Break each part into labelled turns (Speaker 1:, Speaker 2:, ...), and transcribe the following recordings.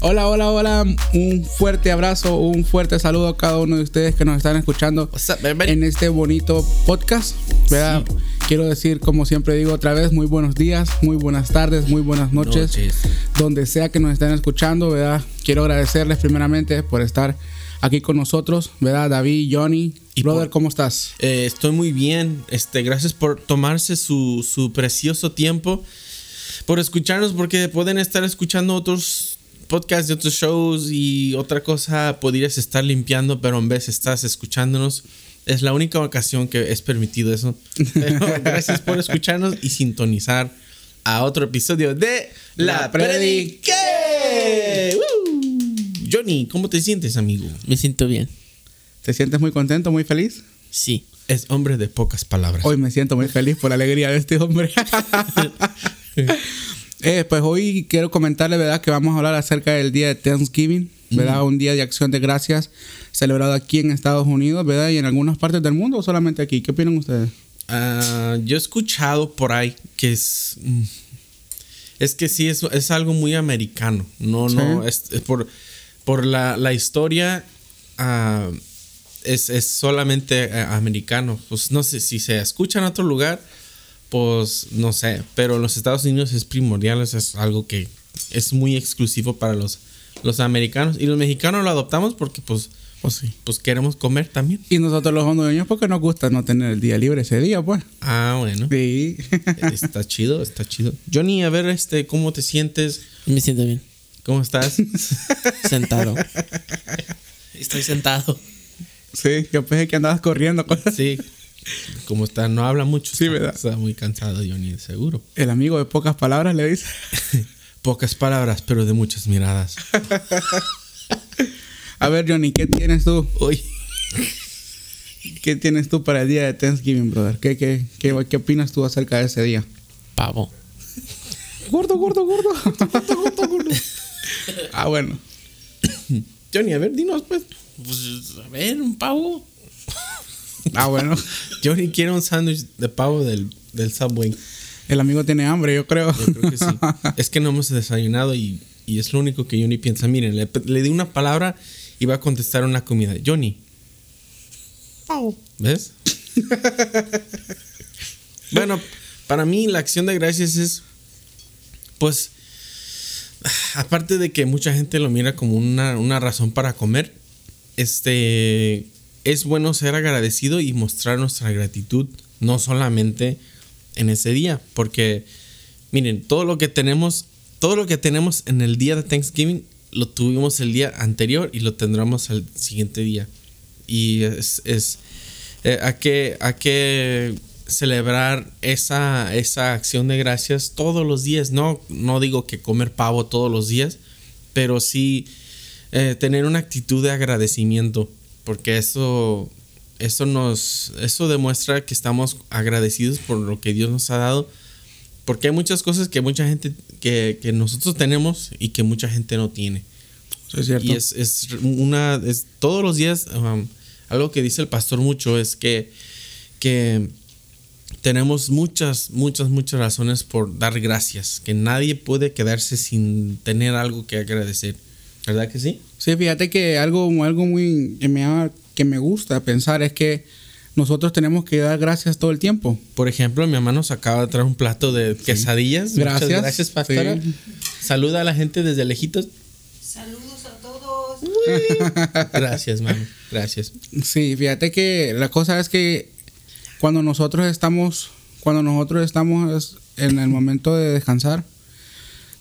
Speaker 1: hola, hola, hola. Un fuerte abrazo, un fuerte saludo a cada uno de ustedes que nos están escuchando en este bonito podcast. Quiero decir, como siempre digo otra vez, muy buenos días, muy buenas tardes, muy buenas noches, donde sea que nos estén escuchando, ¿verdad? Quiero agradecerles primeramente por estar aquí con nosotros, ¿verdad? David, Johnny. Y Brother, ¿cómo estás?
Speaker 2: Eh, estoy muy bien. Este, gracias por tomarse su, su precioso tiempo, por escucharnos, porque pueden estar escuchando otros podcasts de otros shows y otra cosa podrías estar limpiando, pero en vez estás escuchándonos. Es la única ocasión que es permitido eso. gracias por escucharnos y sintonizar a otro episodio de La, Predique. Johnny, ¿cómo te sientes, amigo?
Speaker 3: Me siento bien.
Speaker 1: ¿Te sientes muy contento, muy feliz?
Speaker 3: Sí.
Speaker 2: Es hombre de pocas palabras.
Speaker 1: Hoy me siento muy feliz por la alegría de este hombre. Eh, pues hoy quiero comentarle, ¿verdad? Que vamos a hablar acerca del día de Thanksgiving, ¿verdad? Un día de acción de gracias celebrado aquí en Estados Unidos, ¿verdad? Y en algunas partes del mundo o solamente aquí. ¿Qué opinan ustedes?
Speaker 2: Ah, yo he escuchado por ahí que es... Mm, es que sí, es, es algo muy americano. No, no, es por por la, la historia uh, es, es, solamente uh, americano. Pues no sé si se escucha en otro lugar, pues no sé, pero en los Estados Unidos es primordial, es algo que es muy exclusivo para los, los americanos y los mexicanos lo adoptamos porque pues pues sí. Pues queremos comer también.
Speaker 1: Y nosotros los hondureños porque nos gusta no tener el día libre ese día, pues.
Speaker 2: Ah, bueno.
Speaker 1: Sí.
Speaker 2: está chido, está chido. Johnny, a ver, este, ¿cómo te sientes?
Speaker 3: Me siento bien.
Speaker 2: ¿Cómo estás?
Speaker 3: sentado. Estoy sentado.
Speaker 1: Sí, yo pensé que andabas corriendo.
Speaker 2: Sí. Como está, no habla mucho.
Speaker 1: Sí, ¿verdad?
Speaker 2: Está muy cansado, Johnny, seguro.
Speaker 1: El amigo de pocas palabras le dice.
Speaker 2: pocas palabras, pero de muchas miradas.
Speaker 1: A ver, Johnny, ¿qué tienes tú?
Speaker 2: Uy.
Speaker 1: ¿Qué tienes tú para el día de Thanksgiving, brother? ¿Qué, qué, qué, qué opinas tú acerca de ese día?
Speaker 3: Pavo.
Speaker 1: Gordo, gordo, gordo. gordo, gordo, gordo. ah, bueno.
Speaker 2: Johnny, a ver, dinos pues.
Speaker 3: Pues, a ver, un pavo.
Speaker 1: Ah, bueno.
Speaker 2: Johnny quiere un sándwich de pavo del, del Subway.
Speaker 1: El amigo tiene hambre, yo creo.
Speaker 2: Yo creo que sí. es que no hemos desayunado y, y, es lo único que Johnny piensa. Miren, le, le di una palabra y va a contestar una comida. Johnny.
Speaker 3: Pavo.
Speaker 2: ¿Ves? bueno, para mí la acción de gracias es, pues, aparte de que mucha gente lo mira como una, razón para comer, este, es bueno ser agradecido y mostrar nuestra gratitud, no solamente en ese día, porque miren, todo lo que tenemos, todo lo que tenemos en el día de Thanksgiving lo tuvimos el día anterior y lo tendremos el siguiente día. Y es, es eh, a que celebrar esa, esa acción de gracias todos los días. No, no digo que comer pavo todos los días, pero sí eh, tener una actitud de agradecimiento, porque eso, eso, nos, eso demuestra que estamos agradecidos por lo que Dios nos ha dado. Porque hay muchas cosas que mucha gente, que, que nosotros tenemos y que mucha gente no tiene.
Speaker 1: es cierto.
Speaker 2: Y es, es una, es todos los días, um, algo que dice el pastor mucho es que, que tenemos muchas, muchas, muchas razones por dar gracias, que nadie puede quedarse sin tener algo que agradecer. ¿Verdad que sí?
Speaker 1: Sí, fíjate que algo, algo muy que me, que me gusta pensar es que nosotros tenemos que dar gracias todo el tiempo.
Speaker 2: Por ejemplo, mi mamá nos acaba de traer un plato de quesadillas.
Speaker 1: Gracias.
Speaker 2: Muchas gracias, pastora. Saluda a la gente desde lejitos.
Speaker 4: Saludos a todos.
Speaker 2: gracias, mamá. Gracias.
Speaker 1: Sí, fíjate que la cosa es que cuando nosotros estamos, cuando nosotros estamos en el momento de descansar,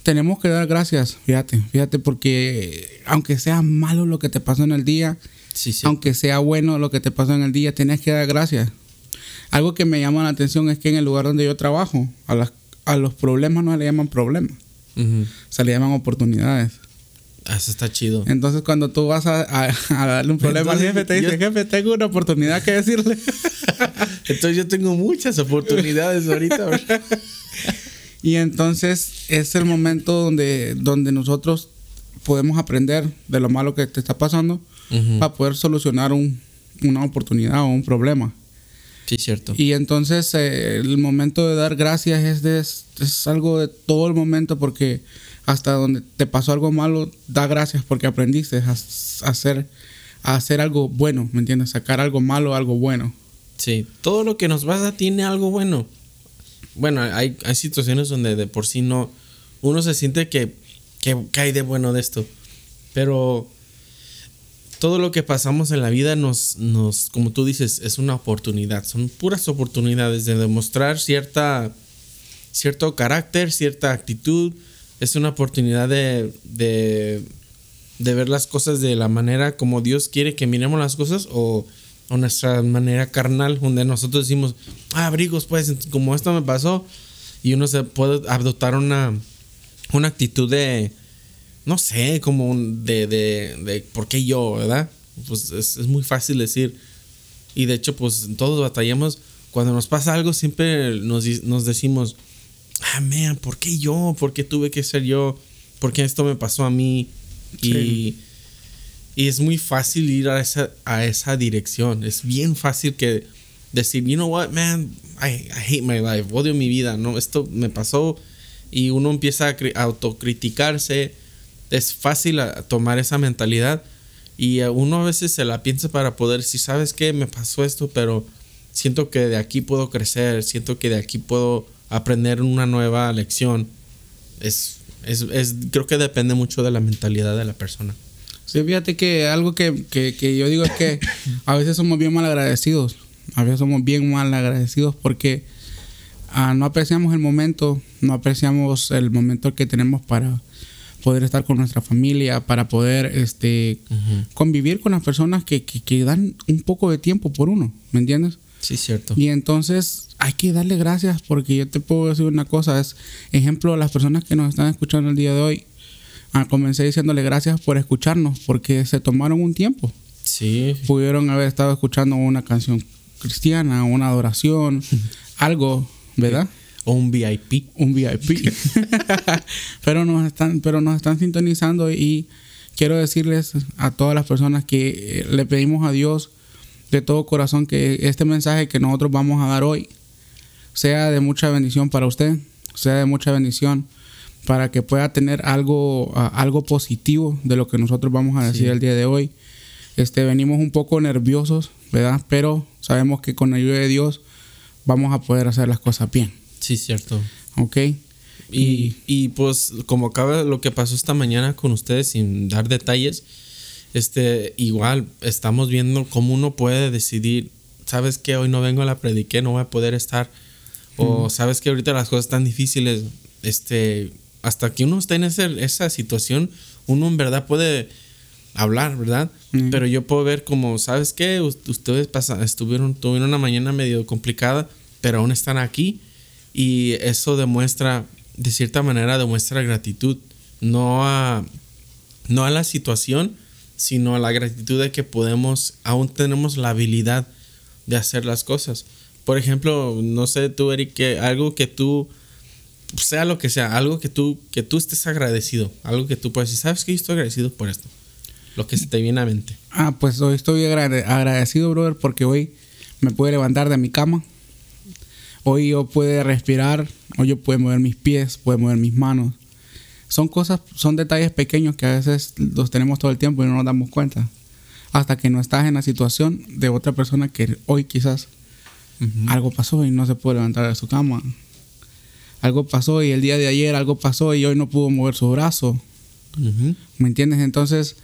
Speaker 1: tenemos que dar gracias, fíjate, fíjate, porque aunque sea malo lo que te pasó en el día, aunque sea bueno lo que te pasó en el día, tienes que dar gracias. Algo que me llama la atención es que en el lugar donde yo trabajo, a, a los problemas no le llaman problemas, se le llaman oportunidades.
Speaker 2: Ah, eso está chido.
Speaker 1: Entonces, cuando tú vas a, darle un problema al jefe, te dice, jefe, tengo una oportunidad que decirle.
Speaker 2: entonces, yo tengo muchas oportunidades ahorita.
Speaker 1: y entonces, es el momento donde, donde nosotros podemos aprender de lo malo que te está pasando para poder solucionar una oportunidad o un problema.
Speaker 2: Sí, cierto.
Speaker 1: Y entonces, eh, el momento de dar gracias es, de, es algo de todo el momento porque hasta donde te pasó algo malo, da gracias porque aprendiste a, a hacer, a hacer algo bueno, ¿me entiendes? Sacar algo malo, algo bueno.
Speaker 2: Sí, todo lo que nos pasa tiene algo bueno. Bueno, hay, hay situaciones donde de por sí no. Uno se siente que, que, que hay de bueno de esto. Pero todo lo que pasamos en la vida nos, nos, como tú dices, es una oportunidad. Son puras oportunidades de demostrar cierta, cierto carácter, cierta actitud. Es una oportunidad de, de, de ver las cosas de la manera como Dios quiere que miremos las cosas o, o nuestra manera carnal, donde nosotros decimos, ah, abrigos, pues, como esto me pasó. Y uno se puede adoptar una, una actitud de, no sé, como de, de, de ¿por qué yo, verdad? Pues es, es muy fácil decir. Y de hecho, pues todos batallamos. Cuando nos pasa algo, siempre nos, nos decimos, ah, man, ¿por qué yo? ¿Por qué tuve que ser yo? ¿Por qué esto me pasó a mí?
Speaker 1: Sí.
Speaker 2: y es muy fácil ir a esa, a esa dirección. Es bien fácil que decir, you know what, man, I, hate my life, odio mi vida, ¿no? Esto me pasó y uno empieza a cri- a autocriticarse. Es fácil a- tomar esa mentalidad y a uno a veces se la piensa para poder decir, ¿sabes qué? Me pasó esto, pero siento que de aquí puedo crecer, siento que de aquí puedo aprender una nueva lección. Es, es, es- creo que depende mucho de la mentalidad de la persona.
Speaker 1: Sí, fíjate que algo que, que- que yo digo es que a veces somos bien mal agradecidos. A veces somos bien mal agradecidos porque ah, no apreciamos el momento, no apreciamos el momento que tenemos para poder estar con nuestra familia, para poder este, convivir con las personas que, que, que dan un poco de tiempo por uno, ¿me entiendes?
Speaker 2: Sí, cierto.
Speaker 1: Y entonces hay que darle gracias porque yo te puedo decir una cosa, es ejemplo a las personas que nos están escuchando el día de hoy. Ah, comencé diciéndole gracias por escucharnos porque se tomaron un tiempo.
Speaker 2: Sí,
Speaker 1: Pudieron haber estado escuchando una canción cristiana, una adoración, algo, ¿verdad?
Speaker 2: o un VIP.
Speaker 1: un VIP. pero nos están, pero nos están sintonizando y quiero decirles a todas las personas que eh, le pedimos a Dios de todo corazón que este mensaje que nosotros vamos a dar hoy sea de mucha bendición para usted, sea de mucha bendición para que pueda tener algo, ah, algo positivo de lo que nosotros vamos a decir
Speaker 2: Sí.
Speaker 1: el día de hoy. Este, venimos un poco nerviosos, ¿verdad? Pero sabemos que con la ayuda de Dios vamos a poder hacer las cosas bien,
Speaker 2: Sí, cierto.
Speaker 1: ¿ok?
Speaker 2: Y, y pues como acaba lo que pasó esta mañana con ustedes sin dar detalles, este igual estamos viendo cómo uno puede decidir, sabes que hoy no vengo a la prediqué, no voy a poder estar o sabes que ahorita las cosas están difíciles, este hasta que uno esté en ese- esa situación, uno en verdad puede hablar, ¿verdad? Pero yo puedo ver como, ¿sabes qué? Us- Ustedes estuvieron, tuvieron una mañana medio complicada, pero aún están aquí. Y eso demuestra, de cierta manera, demuestra gratitud. No a, no a la situación, sino a la gratitud de que podemos, aún tenemos la habilidad de hacer las cosas. Por ejemplo, no sé tú, Eric, que algo que tú, sea lo que sea, algo que tú, que tú estés agradecido, algo que tú puedes decir, ¿sabes que Yo estoy agradecido por esto. Lo que se te viene a mente.
Speaker 1: Ah, pues hoy estoy agrade- agradecido, brother, porque hoy me pude levantar de mi cama. Hoy yo pude respirar, hoy yo puedo mover mis pies, puedo mover mis manos. Son cosas, son detalles pequeños que a veces los tenemos todo el tiempo y no nos damos cuenta. Hasta que no estás en la situación de otra persona que hoy quizás algo pasó y no se pudo levantar de su cama. Algo pasó y el día de ayer algo pasó y hoy no pudo mover su brazo.
Speaker 2: Ujú.
Speaker 1: ¿Me entiendes? Entonces,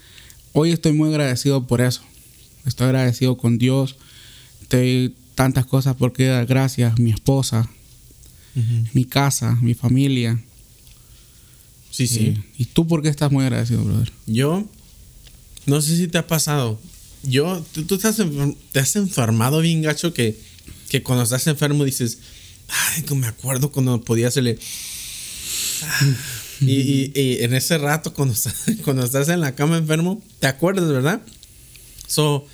Speaker 1: hoy estoy muy agradecido por eso. Estoy agradecido con Dios. Estoy tantas cosas por qué dar gracias. Mi esposa, mi casa, mi familia.
Speaker 2: Sí, sí.
Speaker 1: Eh, ¿Y tú por qué estás muy agradecido, brother?
Speaker 2: Yo, no sé si te ha pasado. Yo, tú, tú estás enfer- te has enfermado bien gacho que, que cuando estás enfermo dices, ay, me acuerdo cuando podía hacerle. Ah". Y, y- y en ese rato, cuando cuando estás en la cama enfermo, te acuerdas, ¿verdad? So,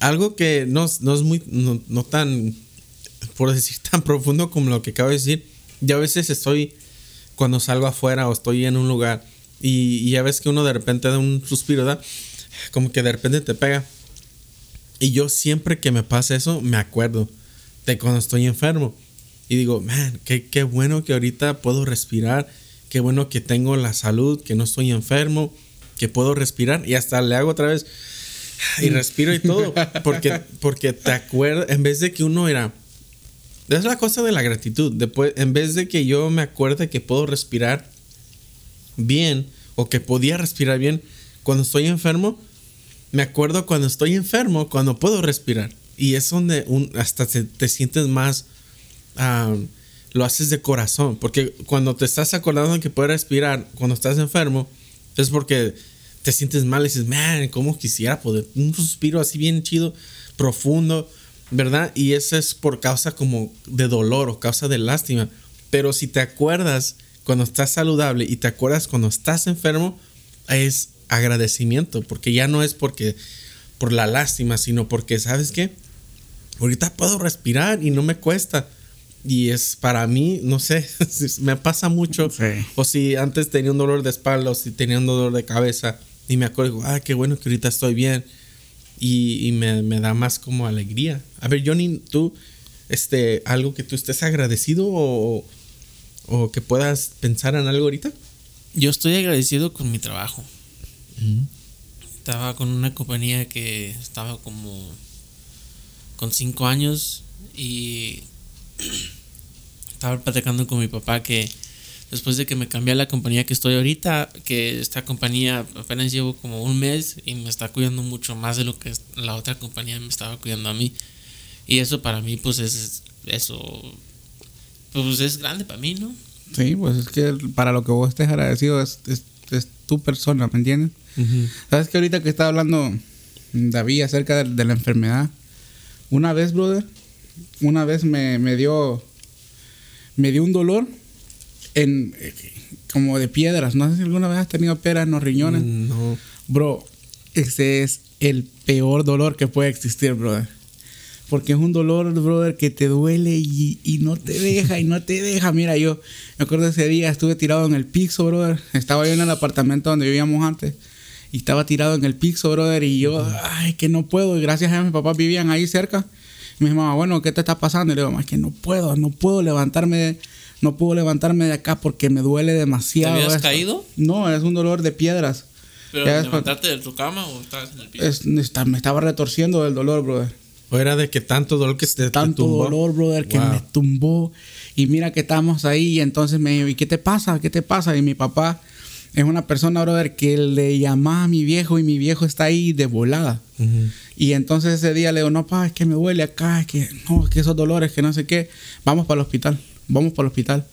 Speaker 2: algo que no, no es muy, no, no tan, por decir, tan profundo como lo que acabo de decir. Yo a veces estoy, cuando salgo afuera o estoy en un lugar y, y ya ves que uno de repente da un suspiro, ¿verdad? Como que de repente te pega. Y yo siempre que me pasa eso, me acuerdo de cuando estoy enfermo. Y digo, man, qué, qué bueno que ahorita puedo respirar, qué bueno que tengo la salud, que no estoy enfermo, que puedo respirar. Y hasta le hago otra vez y respiro y todo. Porque, porque te acuerdas, en vez de que uno era... Es la cosa de la gratitud. Después, en vez de que yo me acuerde que puedo respirar bien o que podía respirar bien cuando estoy enfermo, me acuerdo cuando estoy enfermo, cuando puedo respirar. Y es donde un, hasta te, te sientes más... lo haces de corazón. Porque cuando te estás acordando de que puedes respirar cuando estás enfermo, es porque te sientes mal y dices, man, ¿cómo quisiera poder? Un suspiro así bien chido, profundo, ¿verdad? Y eso es por causa como de dolor o causa de lástima. Pero si te acuerdas cuando estás saludable y te acuerdas cuando estás enfermo, es agradecimiento, porque ya no es porque por la lástima, sino porque, ¿sabes qué? Ahorita puedo respirar y no me cuesta. Y es para mí, no sé, me pasa mucho.
Speaker 1: Sí.
Speaker 2: O si antes tenía un dolor de espalda o si tenía un dolor de cabeza y me acuerdo, ah, qué bueno que ahorita estoy bien. Y, y me, me da más como alegría. A ver, Johnny, tú, este, algo que tú estés agradecido o, o que puedas pensar en algo ahorita.
Speaker 3: Yo estoy agradecido con mi trabajo. Estaba con una compañía que estaba como con cinco años y estaba platicando con mi papá que después de que me cambié a la compañía que estoy ahorita, que esta compañía apenas llevo como un mes y me está cuidando mucho más de lo que la otra compañía me estaba cuidando a mí. Y eso para mí pues es eso pues es grande para mí, ¿no?
Speaker 1: Sí, pues es que para lo que vos estés agradecido es, es, es tu persona, ¿me entiendes? ¿Sabes que ahorita que estaba hablando David acerca de, de la enfermedad? Una vez, brother, una vez me, me dio me dio un dolor en como de piedras. No sé si alguna vez has tenido piedras en los riñones.
Speaker 2: No.
Speaker 1: Bro, ese es el peor dolor que puede existir, brother. Porque es un dolor, brother, que te duele y, y no te deja y no te deja. Mira, yo me acuerdo ese día, estuve tirado en el piso, brother. Estaba yo en el apartamento donde vivíamos antes. Y estaba tirado en el piso, brother. Y yo, ay, que no puedo. Y gracias a Dios, mis papás vivían ahí cerca. Y me mamá, bueno, ¿qué te está pasando? Y le digo, "Ma, es que no puedo, no puedo levantarme de, no puedo levantarme de acá porque me duele
Speaker 3: ¿Te
Speaker 1: demasiado.
Speaker 3: habías
Speaker 1: esto".
Speaker 3: caído?
Speaker 1: No, es un dolor de piedras.
Speaker 3: ¿Pero
Speaker 1: Ya es
Speaker 3: levantarte de tu cama o estabas en el?
Speaker 1: Es- está- me estaba retorciendo del dolor, brother.
Speaker 2: O era de que tanto dolor que te, te
Speaker 1: Tanto
Speaker 2: tumbó?
Speaker 1: dolor, brother, que
Speaker 2: Wow.
Speaker 1: me tumbó. Y mira que estamos ahí. Y entonces me dijo, ¿y qué te pasa? ¿Qué te pasa? Y mi papá es una persona, brother, que le llamaba a mi viejo y mi viejo está ahí de volada. Y entonces ese día le digo, no, pa, es que me duele acá, es que, no, es que esos dolores, que no sé qué. Vamos para el hospital, vamos para el hospital.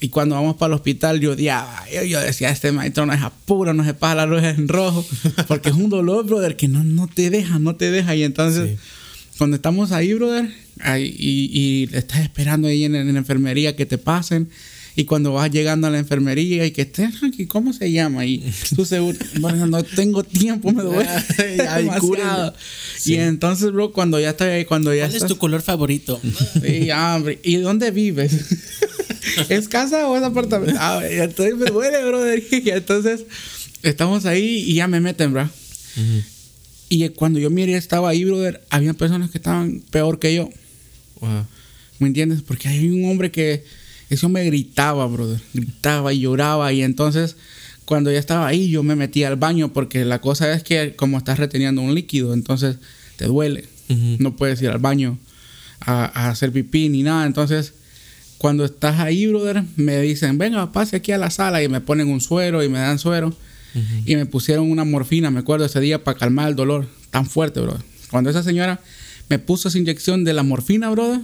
Speaker 1: Y cuando vamos para el hospital, yo, "Dia", yo, yo decía, este maestro no es apuro, no se pasa la luz en rojo. Porque es un dolor, brother, que no, no te deja, no te deja. Y entonces,
Speaker 2: Sí.
Speaker 1: cuando estamos ahí, brother, ahí, y, y estás esperando ahí en, en la enfermería que te pasen. Y cuando vas llegando a la enfermería y que estés aquí, ¿cómo se llama? Y tú seguro, bueno, no tengo tiempo, me duele.
Speaker 2: Ay, cúrenme.
Speaker 1: Y entonces, bro, cuando ya estoy ahí, cuando ya
Speaker 3: ¿Cuál es tu color favorito?
Speaker 1: Sí, hombre. ¿Y dónde vives? ¿Es casa o es apartamento? Ah, entonces me duele, brother. Y entonces estamos ahí y ya me meten, bro. Y cuando yo miré, estaba ahí, brother, había personas que estaban peor que yo.
Speaker 2: Wow.
Speaker 1: ¿Me entiendes? Porque hay un hombre que ese hombre gritaba, brother. Gritaba y lloraba. Y entonces, cuando ya estaba ahí, yo me metí al baño. Porque la cosa es que, como estás reteniendo un líquido, entonces te duele. No puedes ir al baño a, a hacer pipí ni nada. Entonces, cuando estás ahí, brother, me dicen, venga, pase aquí a la sala. Y me ponen un suero y me dan suero. Y me pusieron una morfina, me acuerdo ese día, para calmar el dolor tan fuerte, brother. Cuando esa señora me puso esa inyección de la morfina, brother,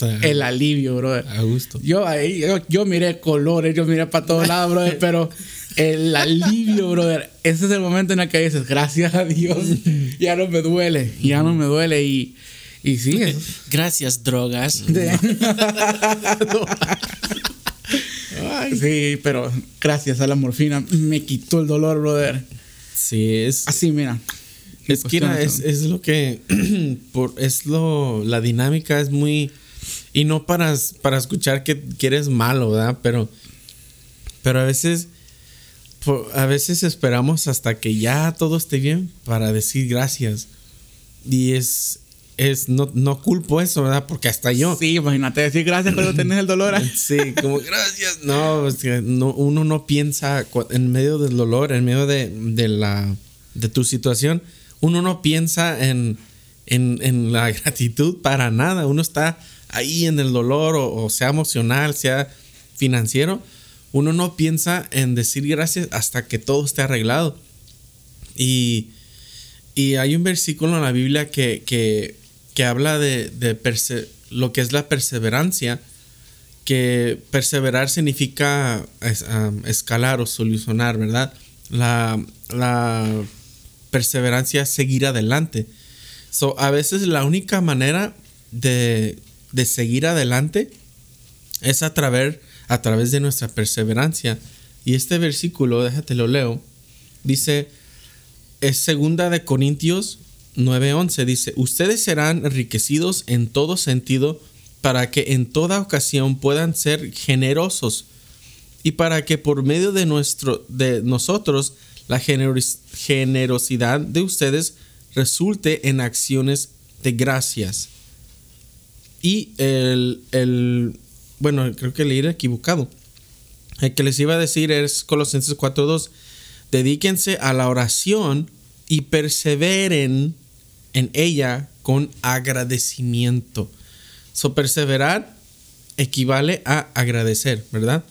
Speaker 2: sea,
Speaker 1: el alivio, brother.
Speaker 2: a gusto.
Speaker 1: Yo ahí, yo, yo miré colores, yo miré para todos lados, brother, pero el alivio, brother, ese es el momento en el que dices, gracias a Dios, ya no me duele, ya no me duele y, y sí, es-
Speaker 3: Gracias, drogas.
Speaker 1: sí, pero gracias a la morfina me quitó el dolor, brother.
Speaker 2: Sí, es.
Speaker 1: Así, mira.
Speaker 2: Es que es, es lo que. por, es lo. La dinámica es muy. Y no para, para escuchar que, que eres malo, ¿verdad? Pero. Pero a veces. a veces esperamos hasta que ya todo esté bien para decir gracias. Y es. es, no, no culpo eso, ¿verdad? Porque hasta yo.
Speaker 1: Sí, imagínate decir gracias cuando tenés el dolor. ahí.
Speaker 2: Sí, como gracias. No, es que no, uno no piensa en medio del dolor, en medio de, de la, de tu situación, uno no piensa en, en, en la gratitud para nada. Uno está ahí en el dolor, o, sea emocional, sea financiero. Uno no piensa en decir gracias hasta que todo esté arreglado. Y, y hay un versículo en la Biblia que, que, que habla de, de lo que es la perseverancia que perseverar significa escalar o solucionar, ¿verdad? La, la perseverancia es seguir adelante. So, a veces la única manera de, de seguir adelante es a través, a través de nuestra perseverancia. Y este versículo, déjate lo leo, dice, es segunda de Corintios 9:11, dice, ustedes serán enriquecidos en todo sentido para que en toda ocasión puedan ser generosos y para que por medio de nuestro de nosotros la generos- generosidad de ustedes resulte en acciones de gracias. Y el, el bueno, creo que leí equivocado. El que les iba a decir es Colosenses 4:2. Dedíquense a la oración y perseveren en ella con agradecimiento. So, perseverar equivale a agradecer, ¿verdad?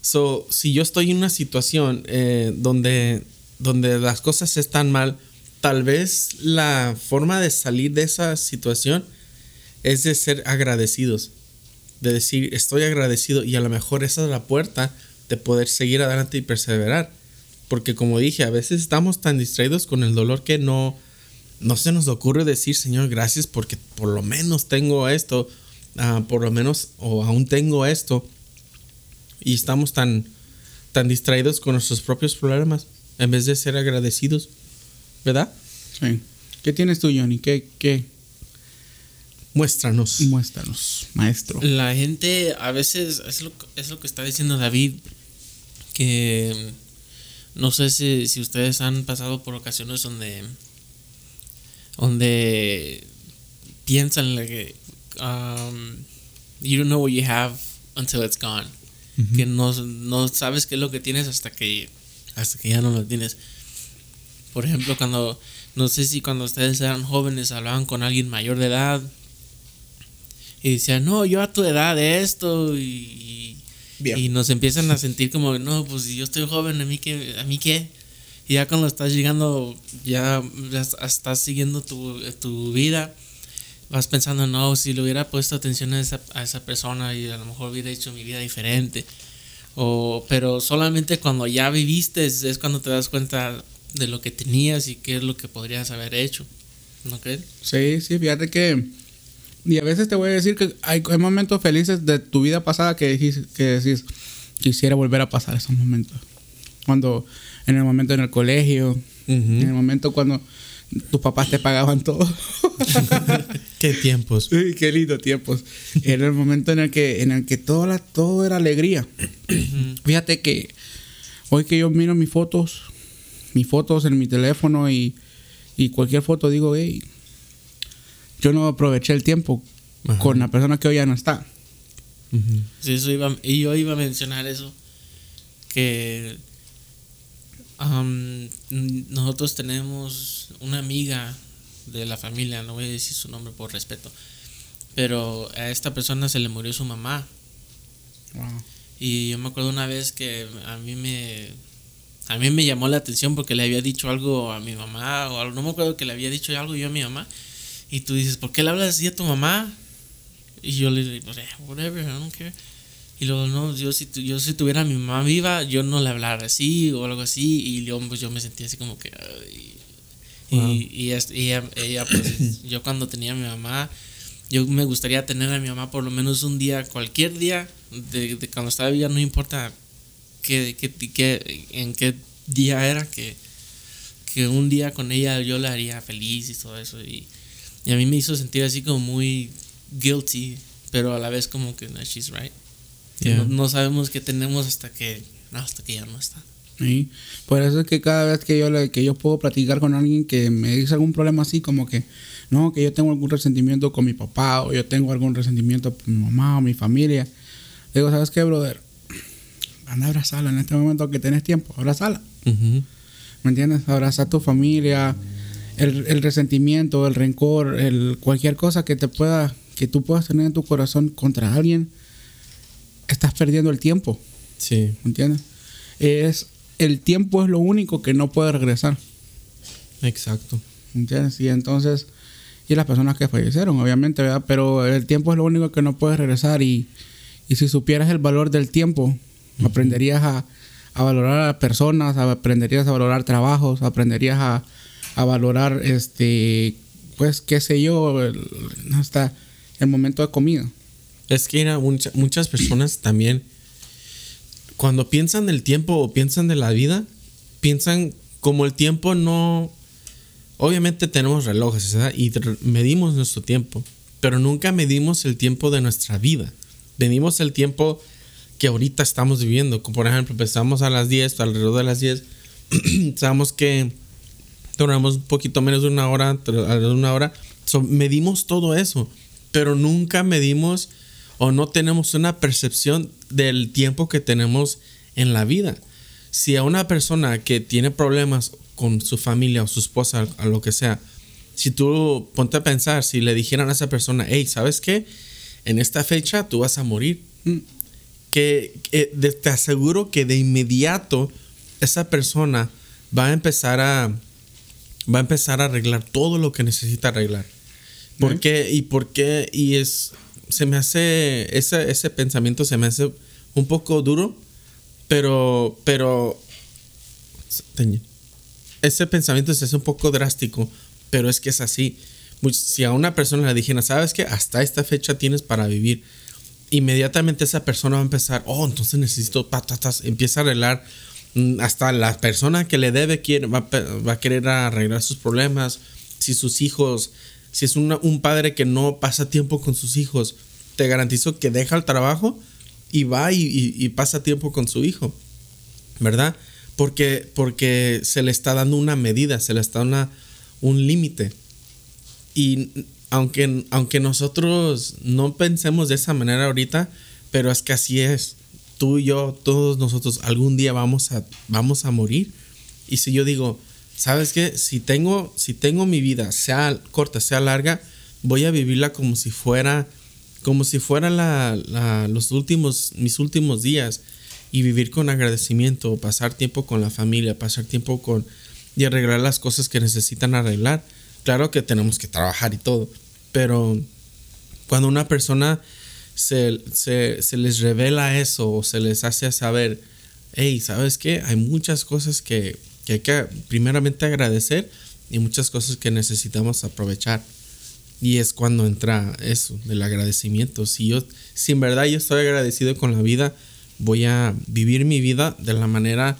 Speaker 2: So, si yo estoy en una situación eh, donde, donde las cosas están mal, tal vez la forma de salir de esa situación es de ser agradecidos. De decir, estoy agradecido y a lo mejor esa es la puerta de poder seguir adelante y perseverar. Porque como dije, a veces estamos tan distraídos con el dolor que no, no se nos ocurre decir, Señor, gracias porque por lo menos tengo esto, ah, por lo menos, o aún tengo esto. Y estamos tan, tan distraídos con nuestros propios problemas en vez de ser agradecidos. ¿Verdad?
Speaker 1: Sí. ¿Qué tienes tú, Johnny? ¿Qué, qué?
Speaker 2: Muéstranos.
Speaker 1: Muéstranos, maestro.
Speaker 3: La gente a veces es lo, es lo que está diciendo David, que no sé si, si ustedes han pasado por ocasiones donde, donde piensan que um, you don't know what you have until it's gone. Que no, no sabes qué es lo que tienes hasta que, hasta que ya no lo tienes. Por ejemplo, cuando, no sé si cuando ustedes eran jóvenes hablaban con alguien mayor de edad y decían, no, yo a tu edad esto y,
Speaker 1: Bien.
Speaker 3: y nos empiezan a sentir como, no, pues si yo estoy joven, ¿a mí qué? ¿A mí qué? Y ya cuando estás llegando, ya, estás siguiendo tu, tu vida, vas pensando, no, si le hubiera puesto atención a esa, a esa persona y a lo mejor hubiera hecho mi vida diferente. O, pero solamente cuando ya viviste es, es cuando te das cuenta de lo que tenías y qué es lo que podrías haber hecho. ¿No crees?
Speaker 1: Sí, sí, fíjate que. Y a veces te voy a decir que hay, hay momentos felices de tu vida pasada que, dijis- que decís, quisiera volver a pasar esos momentos. Cuando, en el momento en el colegio, en el momento cuando tus papás te pagaban todo.
Speaker 2: Qué tiempos.
Speaker 1: Uy, qué lindo tiempos. Era el momento en el que, en el que todo, la- todo era alegría. Fíjate que hoy que yo miro mis fotos, mis fotos en mi teléfono y, y cualquier foto, digo, hey, yo no aproveché el tiempo
Speaker 2: Ajá.
Speaker 1: con la persona que hoy ya no está.
Speaker 3: Sí, eso iba, y yo iba a mencionar eso. Que n- nosotros tenemos una amiga de la familia, no voy a decir su nombre por respeto, pero a esta persona se le murió su mamá. Y yo me acuerdo una vez que a mí me a mí me llamó la atención porque le había dicho algo a mi mamá o algo, no me acuerdo que le había dicho algo yo a mi mamá y tú dices, "¿Por qué le hablas así a tu mamá?" Y yo le digo, "Eh, "Whatever, I don't care." Y luego, no, yo si, tu- yo si tuviera a mi mamá viva, yo no le hablara así o algo así. Y luego, pues yo me sentía así como que. ay.
Speaker 2: Wow.
Speaker 3: Y, y ella, ella, pues, yo cuando tenía a mi mamá, yo me gustaría tener a mi mamá por lo menos un día, cualquier día, de, de cuando estaba viva, no importa qué, qué, qué- en qué día era, que, que un día con ella yo la haría feliz y todo eso. Y, y a mí me hizo sentir así como muy guilty, pero a la vez como que, no, she's right.
Speaker 2: Yeah.
Speaker 3: No, no sabemos qué tenemos hasta que, no, hasta que ya no está.
Speaker 1: Sí. Por eso es que cada vez que yo, le- que yo puedo platicar con alguien que me dice algún problema así, como que no, que yo tengo algún resentimiento con mi papá o yo tengo algún resentimiento con mi mamá o mi familia. Le digo, ¿sabes qué, brother? Anda, abrazala en este momento que tenés tiempo, abrazala.
Speaker 2: Ujú.
Speaker 1: ¿Me entiendes? Abraza a tu familia, el, el resentimiento, el rencor, el, cualquier cosa que te pueda, que tú puedas tener en tu corazón contra alguien, estás perdiendo el tiempo,
Speaker 2: Sí.
Speaker 1: ¿me entiendes? Es, el tiempo es lo único que no puede regresar,
Speaker 2: Exacto.
Speaker 1: ¿me entiendes? Y entonces, y las personas que fallecieron, obviamente, ¿verdad? Pero el tiempo es lo único que no puede regresar y, y si supieras el valor del tiempo, aprenderías a, a valorar a personas, aprenderías a valorar trabajos, aprenderías a, a valorar, este, pues, qué sé yo, hasta el momento de comida.
Speaker 2: Es que mira, mucha- muchas personas también, cuando piensan del tiempo o piensan de la vida, piensan como el tiempo no... Obviamente tenemos relojes y medimos nuestro tiempo, pero nunca medimos el tiempo de nuestra vida. Medimos el tiempo que ahorita estamos viviendo. Como por ejemplo, empezamos a las 10, alrededor de las 10, sabemos que duramos un poquito menos de una hora, una hora. So, medimos todo eso, pero nunca medimos o no tenemos una percepción del tiempo que tenemos en la vida. Si a una persona que tiene problemas con su familia o su esposa, a lo que sea, si tú ponte a pensar, si le dijeran a esa persona, hey, ¿sabes qué? En esta fecha tú vas a morir. Que, que de- te aseguro que de inmediato esa persona va a empezar a va a empezar a arreglar todo lo que necesita arreglar. ¿Por qué? ¿Y por qué? Y es, se me hace, ese, ese pensamiento se me hace un poco duro, pero, pero, ese pensamiento se hace un poco drástico, pero es que es así. Much- Si a una persona le dijeran, ¿sabes qué? Hasta esta fecha tienes para vivir. Inmediatamente esa persona va a empezar, oh, entonces necesito patatas. Empieza a arreglar. Mm, Hasta la persona que le debe quiere, va, va a querer arreglar sus problemas. Si sus hijos, si es una- un padre que no pasa tiempo con sus hijos, te garantizo que deja el trabajo y va y, y- pasa tiempo con su hijo. ¿verdad? Porque, porque se le está dando una medida, se le está dando un límite. Y aunque, aunque nosotros no pensemos de esa manera ahorita, pero es que así es. Tú y yo, todos nosotros, algún día vamos a, vamos a morir. Y si yo digo, ¿sabes qué? Si tengo, si tengo mi vida, sea corta, sea larga, voy a vivirla como si fuera, como si fuera la, los últimos, mis últimos días y vivir con agradecimiento, pasar tiempo con la familia, pasar tiempo con y arreglar las cosas que necesitan arreglar. Claro que tenemos que trabajar y todo, pero cuando una persona se, se- se les revela eso o se les hace saber, hey, ¿sabes qué? Hay muchas cosas que, que hay que primeramente agradecer y muchas cosas que necesitamos aprovechar. Y es cuando entra eso, del agradecimiento. Si yo, si en verdad yo estoy agradecido con la vida, voy a vivir mi vida de la manera,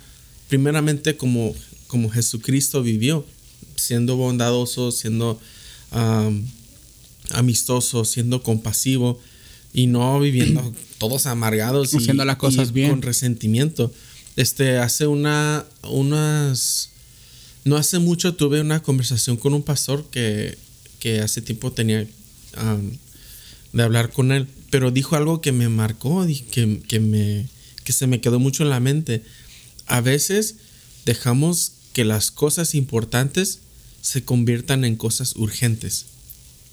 Speaker 2: primeramente como, como Jesucristo vivió, siendo bondadoso, siendo am, amistoso, siendo compasivo y no viviendo todos amargados y,
Speaker 1: Haciendo las cosas
Speaker 2: y
Speaker 1: bien.
Speaker 2: con resentimiento. Este, hace una, unas, no hace mucho tuve una conversación con un pastor que, que hace tiempo tenía de hablar con él, pero dijo algo que me marcó, di- que, que, me, que se me quedó mucho en la mente. A veces dejamos que las cosas importantes se conviertan en cosas urgentes,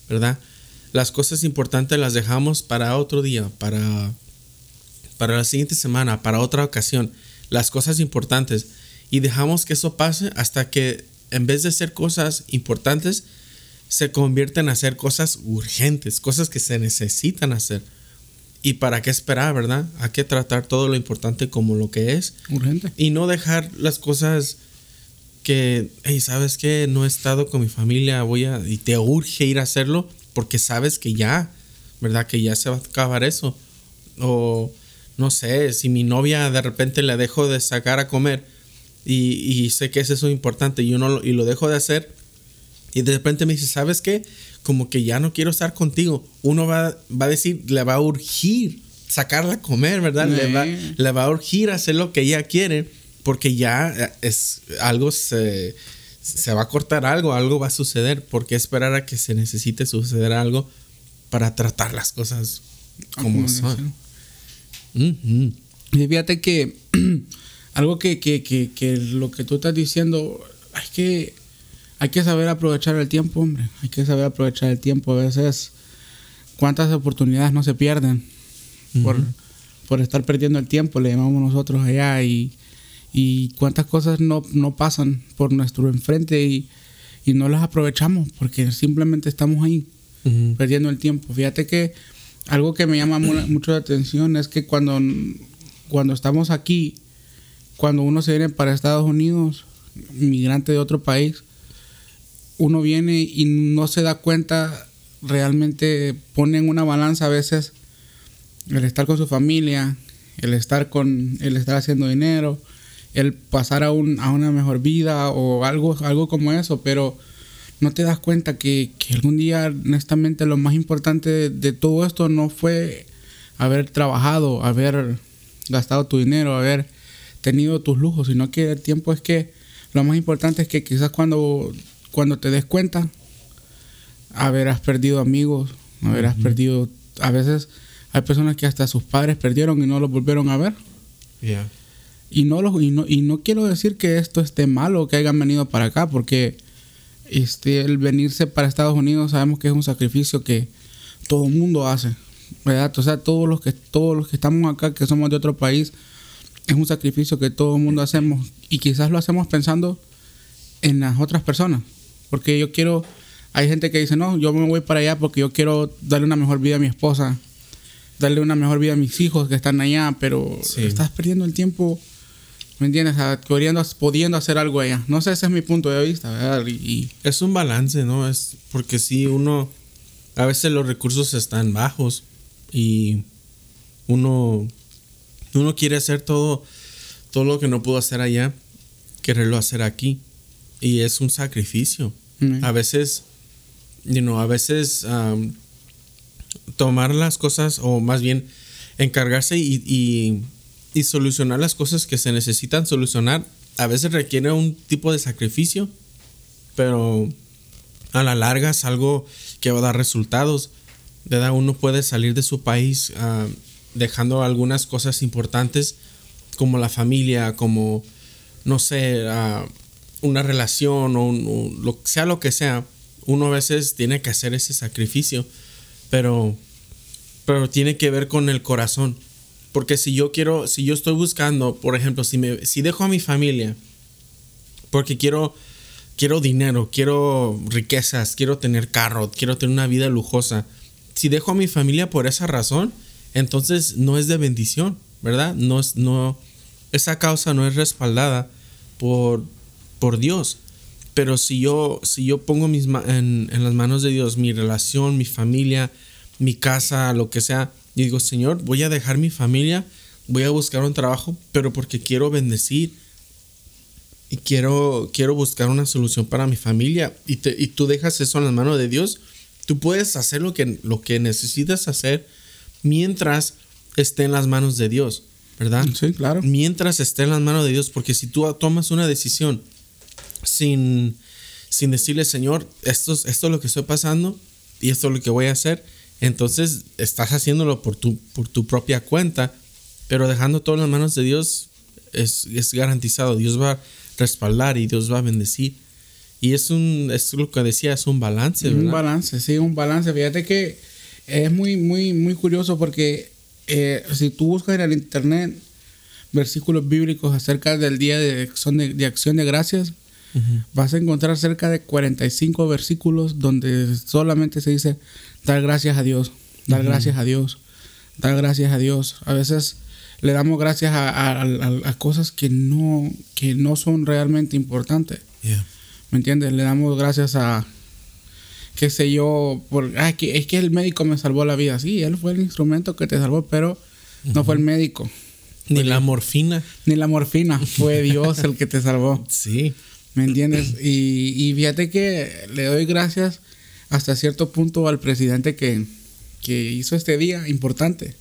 Speaker 2: ¿verdad? Las cosas importantes las dejamos para otro día, para, para la siguiente semana, para otra ocasión. Las cosas importantes. Y dejamos que eso pase hasta que en vez de ser cosas importantes, se convierten a ser cosas urgentes, cosas que se necesitan hacer. ¿Y para qué esperar, verdad? Hay que tratar todo lo importante como lo que es
Speaker 1: Urgente.
Speaker 2: y no dejar las cosas que, hey, ¿sabes qué? No he estado con mi familia, voy a, y te urge ir a hacerlo porque sabes que ya, ¿verdad? Que ya se va a acabar eso. O, no sé, si mi novia de repente le dejo de sacar a comer y, y sé que es eso importante y, yo no lo, y lo dejo de hacer y de repente me dice, ¿sabes qué? Como que ya no quiero estar contigo. Uno va, va a decir, le va a urgir sacarla a comer, ¿verdad? Le, va, le va a urgir hacer lo que ella quiere porque ya es algo se, se va a cortar algo, algo va a suceder. ¿Por qué esperar a que se necesite suceder algo para tratar las cosas como son? Ujú.
Speaker 1: Y fíjate que algo que, que, que, que lo que tú estás diciendo, es que hay que saber aprovechar el tiempo, hombre. Hay que saber aprovechar el tiempo. A veces, cuántas oportunidades no se pierden por, por estar perdiendo el tiempo, le llamamos nosotros allá. Y, y cuántas cosas no, no pasan por nuestro enfrente y, y no las aprovechamos porque simplemente estamos ahí perdiendo el tiempo. Fíjate que algo que me llama mu- mucho la atención es que cuando, cuando estamos aquí, cuando uno se viene para Estados Unidos, migrante de otro país, uno viene y no se da cuenta, realmente pone en una balanza a veces el estar con su familia, el estar con, el estar haciendo dinero, el pasar a, un, a una mejor vida o algo, algo como eso, pero no te das cuenta que, que algún día, honestamente, lo más importante de, de todo esto no fue haber trabajado, haber gastado tu dinero, haber tenido tus lujos, sino que el tiempo es que lo más importante es que quizás cuando, cuando te des cuenta, haberás perdido amigos, haberás perdido, a veces hay personas que hasta sus padres perdieron y no los volvieron a ver.
Speaker 2: Yeah.
Speaker 1: Y no, los, y, no, y no quiero decir que esto esté malo, que hayan venido para acá, porque este, el venirse para Estados Unidos sabemos que es un sacrificio que todo el mundo hace, ¿verdad? O sea, todos los, que, todos los que estamos acá, que somos de otro país, es un sacrificio que todo el mundo hacemos y quizás lo hacemos pensando en las otras personas, porque yo quiero, hay gente que dice, no, yo me voy para allá porque yo quiero darle una mejor vida a mi esposa, darle una mejor vida a mis hijos que están allá, pero
Speaker 2: Sí.
Speaker 1: estás perdiendo el tiempo, ¿me entiendes? A- Pudiendo, pudiendo hacer algo allá. No sé, ese es mi punto de vista, ¿verdad? Y, y-
Speaker 2: Es un balance, ¿no? Es porque si uno a veces los recursos están bajos y uno uno quiere hacer todo todo lo que no pudo hacer allá, quererlo hacer aquí y es un sacrificio.
Speaker 1: Mm.
Speaker 2: A veces you know, a veces um, tomar las cosas o más bien encargarse y, y, y solucionar las cosas que se necesitan solucionar a veces requiere un tipo de sacrificio pero a la larga es algo que va a dar resultados. ¿verdad? Uno puede salir de su país ah, dejando algunas cosas importantes como la familia, como, no sé, ah, una relación o lo, sea lo que sea. Uno a veces tiene que hacer ese sacrificio, pero, pero tiene que ver con el corazón. Porque si yo quiero, si yo estoy buscando, por ejemplo, si, me, si dejo a mi familia, porque quiero quiero dinero, quiero riquezas, quiero tener carro, quiero tener una vida lujosa. Si dejo a mi familia por esa razón, entonces no es de bendición, ¿verdad? No es, no, esa causa no es respaldada por, por Dios. Pero si yo, si yo pongo mis en, en las manos de Dios mi relación, mi familia, mi casa, lo que sea, y digo, Señor, voy a dejar mi familia, voy a buscar un trabajo, pero porque quiero bendecir, y quiero, quiero buscar una solución para mi familia y, te- y tú dejas eso en las manos de Dios, tú puedes hacer lo que, lo que necesitas hacer mientras esté en las manos de Dios, ¿verdad?
Speaker 1: sí, claro.
Speaker 2: Mientras esté en las manos de Dios, porque si tú tomas una decisión sin, sin decirle, Señor, esto, es- esto es lo que estoy pasando y esto es lo que voy a hacer, entonces estás haciéndolo por tu, por tu propia cuenta, pero dejando todo en las manos de Dios es, es garantizado, Dios va a respaldar y Dios va a bendecir. Y es un, es lo que decía, es un balance,
Speaker 1: Un
Speaker 2: ¿verdad?
Speaker 1: balance, sí, un balance. Fíjate que es muy, muy, muy curioso porque eh, si tú buscas en el internet versículos bíblicos acerca del día de acción de, de acción de gracias, Vas a encontrar cerca de 45 versículos donde solamente se dice dar gracias a Dios, dar gracias a Dios, dar gracias a Dios. A veces le damos gracias a, a- a- a cosas que no, que no son realmente importantes.
Speaker 2: Yeah.
Speaker 1: ¿Me entiendes? Le damos gracias a, qué sé yo, por, ah, que, es que el médico me salvó la vida. Sí, él fue el instrumento que te salvó, pero no fue el médico,
Speaker 2: Ni la morfina.
Speaker 1: ni la morfina, fue Dios el que te salvó.
Speaker 2: Sí.
Speaker 1: ¿Me entiendes? Y, y fíjate que le doy gracias hasta cierto punto al presidente que, que hizo este día importante,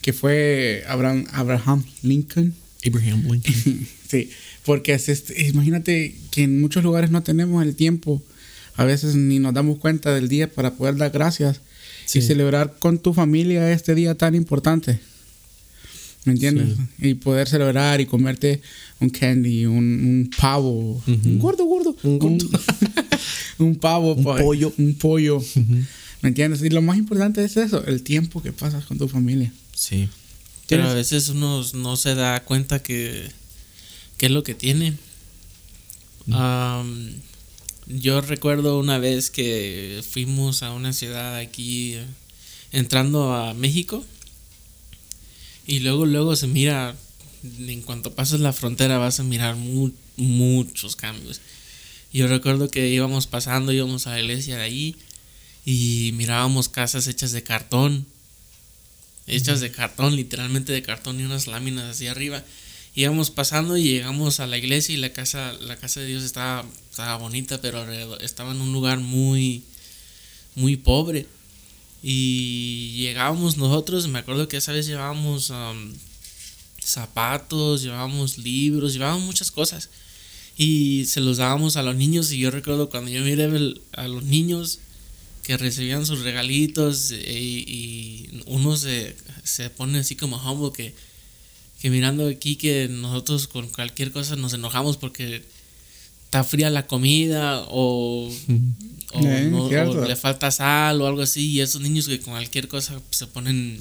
Speaker 1: que fue Abraham, Abraham Lincoln.
Speaker 2: Abraham Lincoln.
Speaker 1: Sí, Porque es este- imagínate que en muchos lugares no tenemos el tiempo, a veces ni nos damos cuenta del día para poder dar gracias
Speaker 2: Sí.
Speaker 1: y celebrar con tu familia este día tan importante. ¿Me entiendes? Y poder celebrar y comerte un candy, un, un pavo, un gordo, gordo,
Speaker 2: Un gordo.
Speaker 1: un pavo,
Speaker 2: Un
Speaker 1: pa-
Speaker 2: pollo.
Speaker 1: un pollo. ¿Me entiendes? Y lo más importante es eso, el tiempo que pasas con tu familia.
Speaker 2: Sí.
Speaker 3: Pero a veces uno no se da cuenta que, que es lo que tiene. Am, yo recuerdo una vez que fuimos a una ciudad aquí entrando a México y luego luego se mira en cuanto pasas la frontera vas a mirar mu- muchos cambios. Yo recuerdo que íbamos pasando, íbamos a la iglesia de ahí y mirábamos casas hechas de cartón hechas de cartón, literalmente de cartón y unas láminas así arriba. Íbamos pasando y llegamos a la iglesia y la casa, la casa de Dios estaba, estaba bonita, pero estaba en un lugar muy, muy pobre. Y llegábamos nosotros, me acuerdo que esa vez llevábamos um, zapatos, llevábamos libros, llevábamos muchas cosas. Y se los dábamos a los niños y yo recuerdo cuando yo miré a los niños que recibían sus regalitos eh, y, y uno se, se pone así como humble que, que mirando aquí que nosotros con cualquier cosa nos enojamos porque está fría la comida o, o
Speaker 1: Eh,
Speaker 3: no- o
Speaker 1: cierto.
Speaker 3: le falta sal o algo así y esos niños que con cualquier cosa se ponen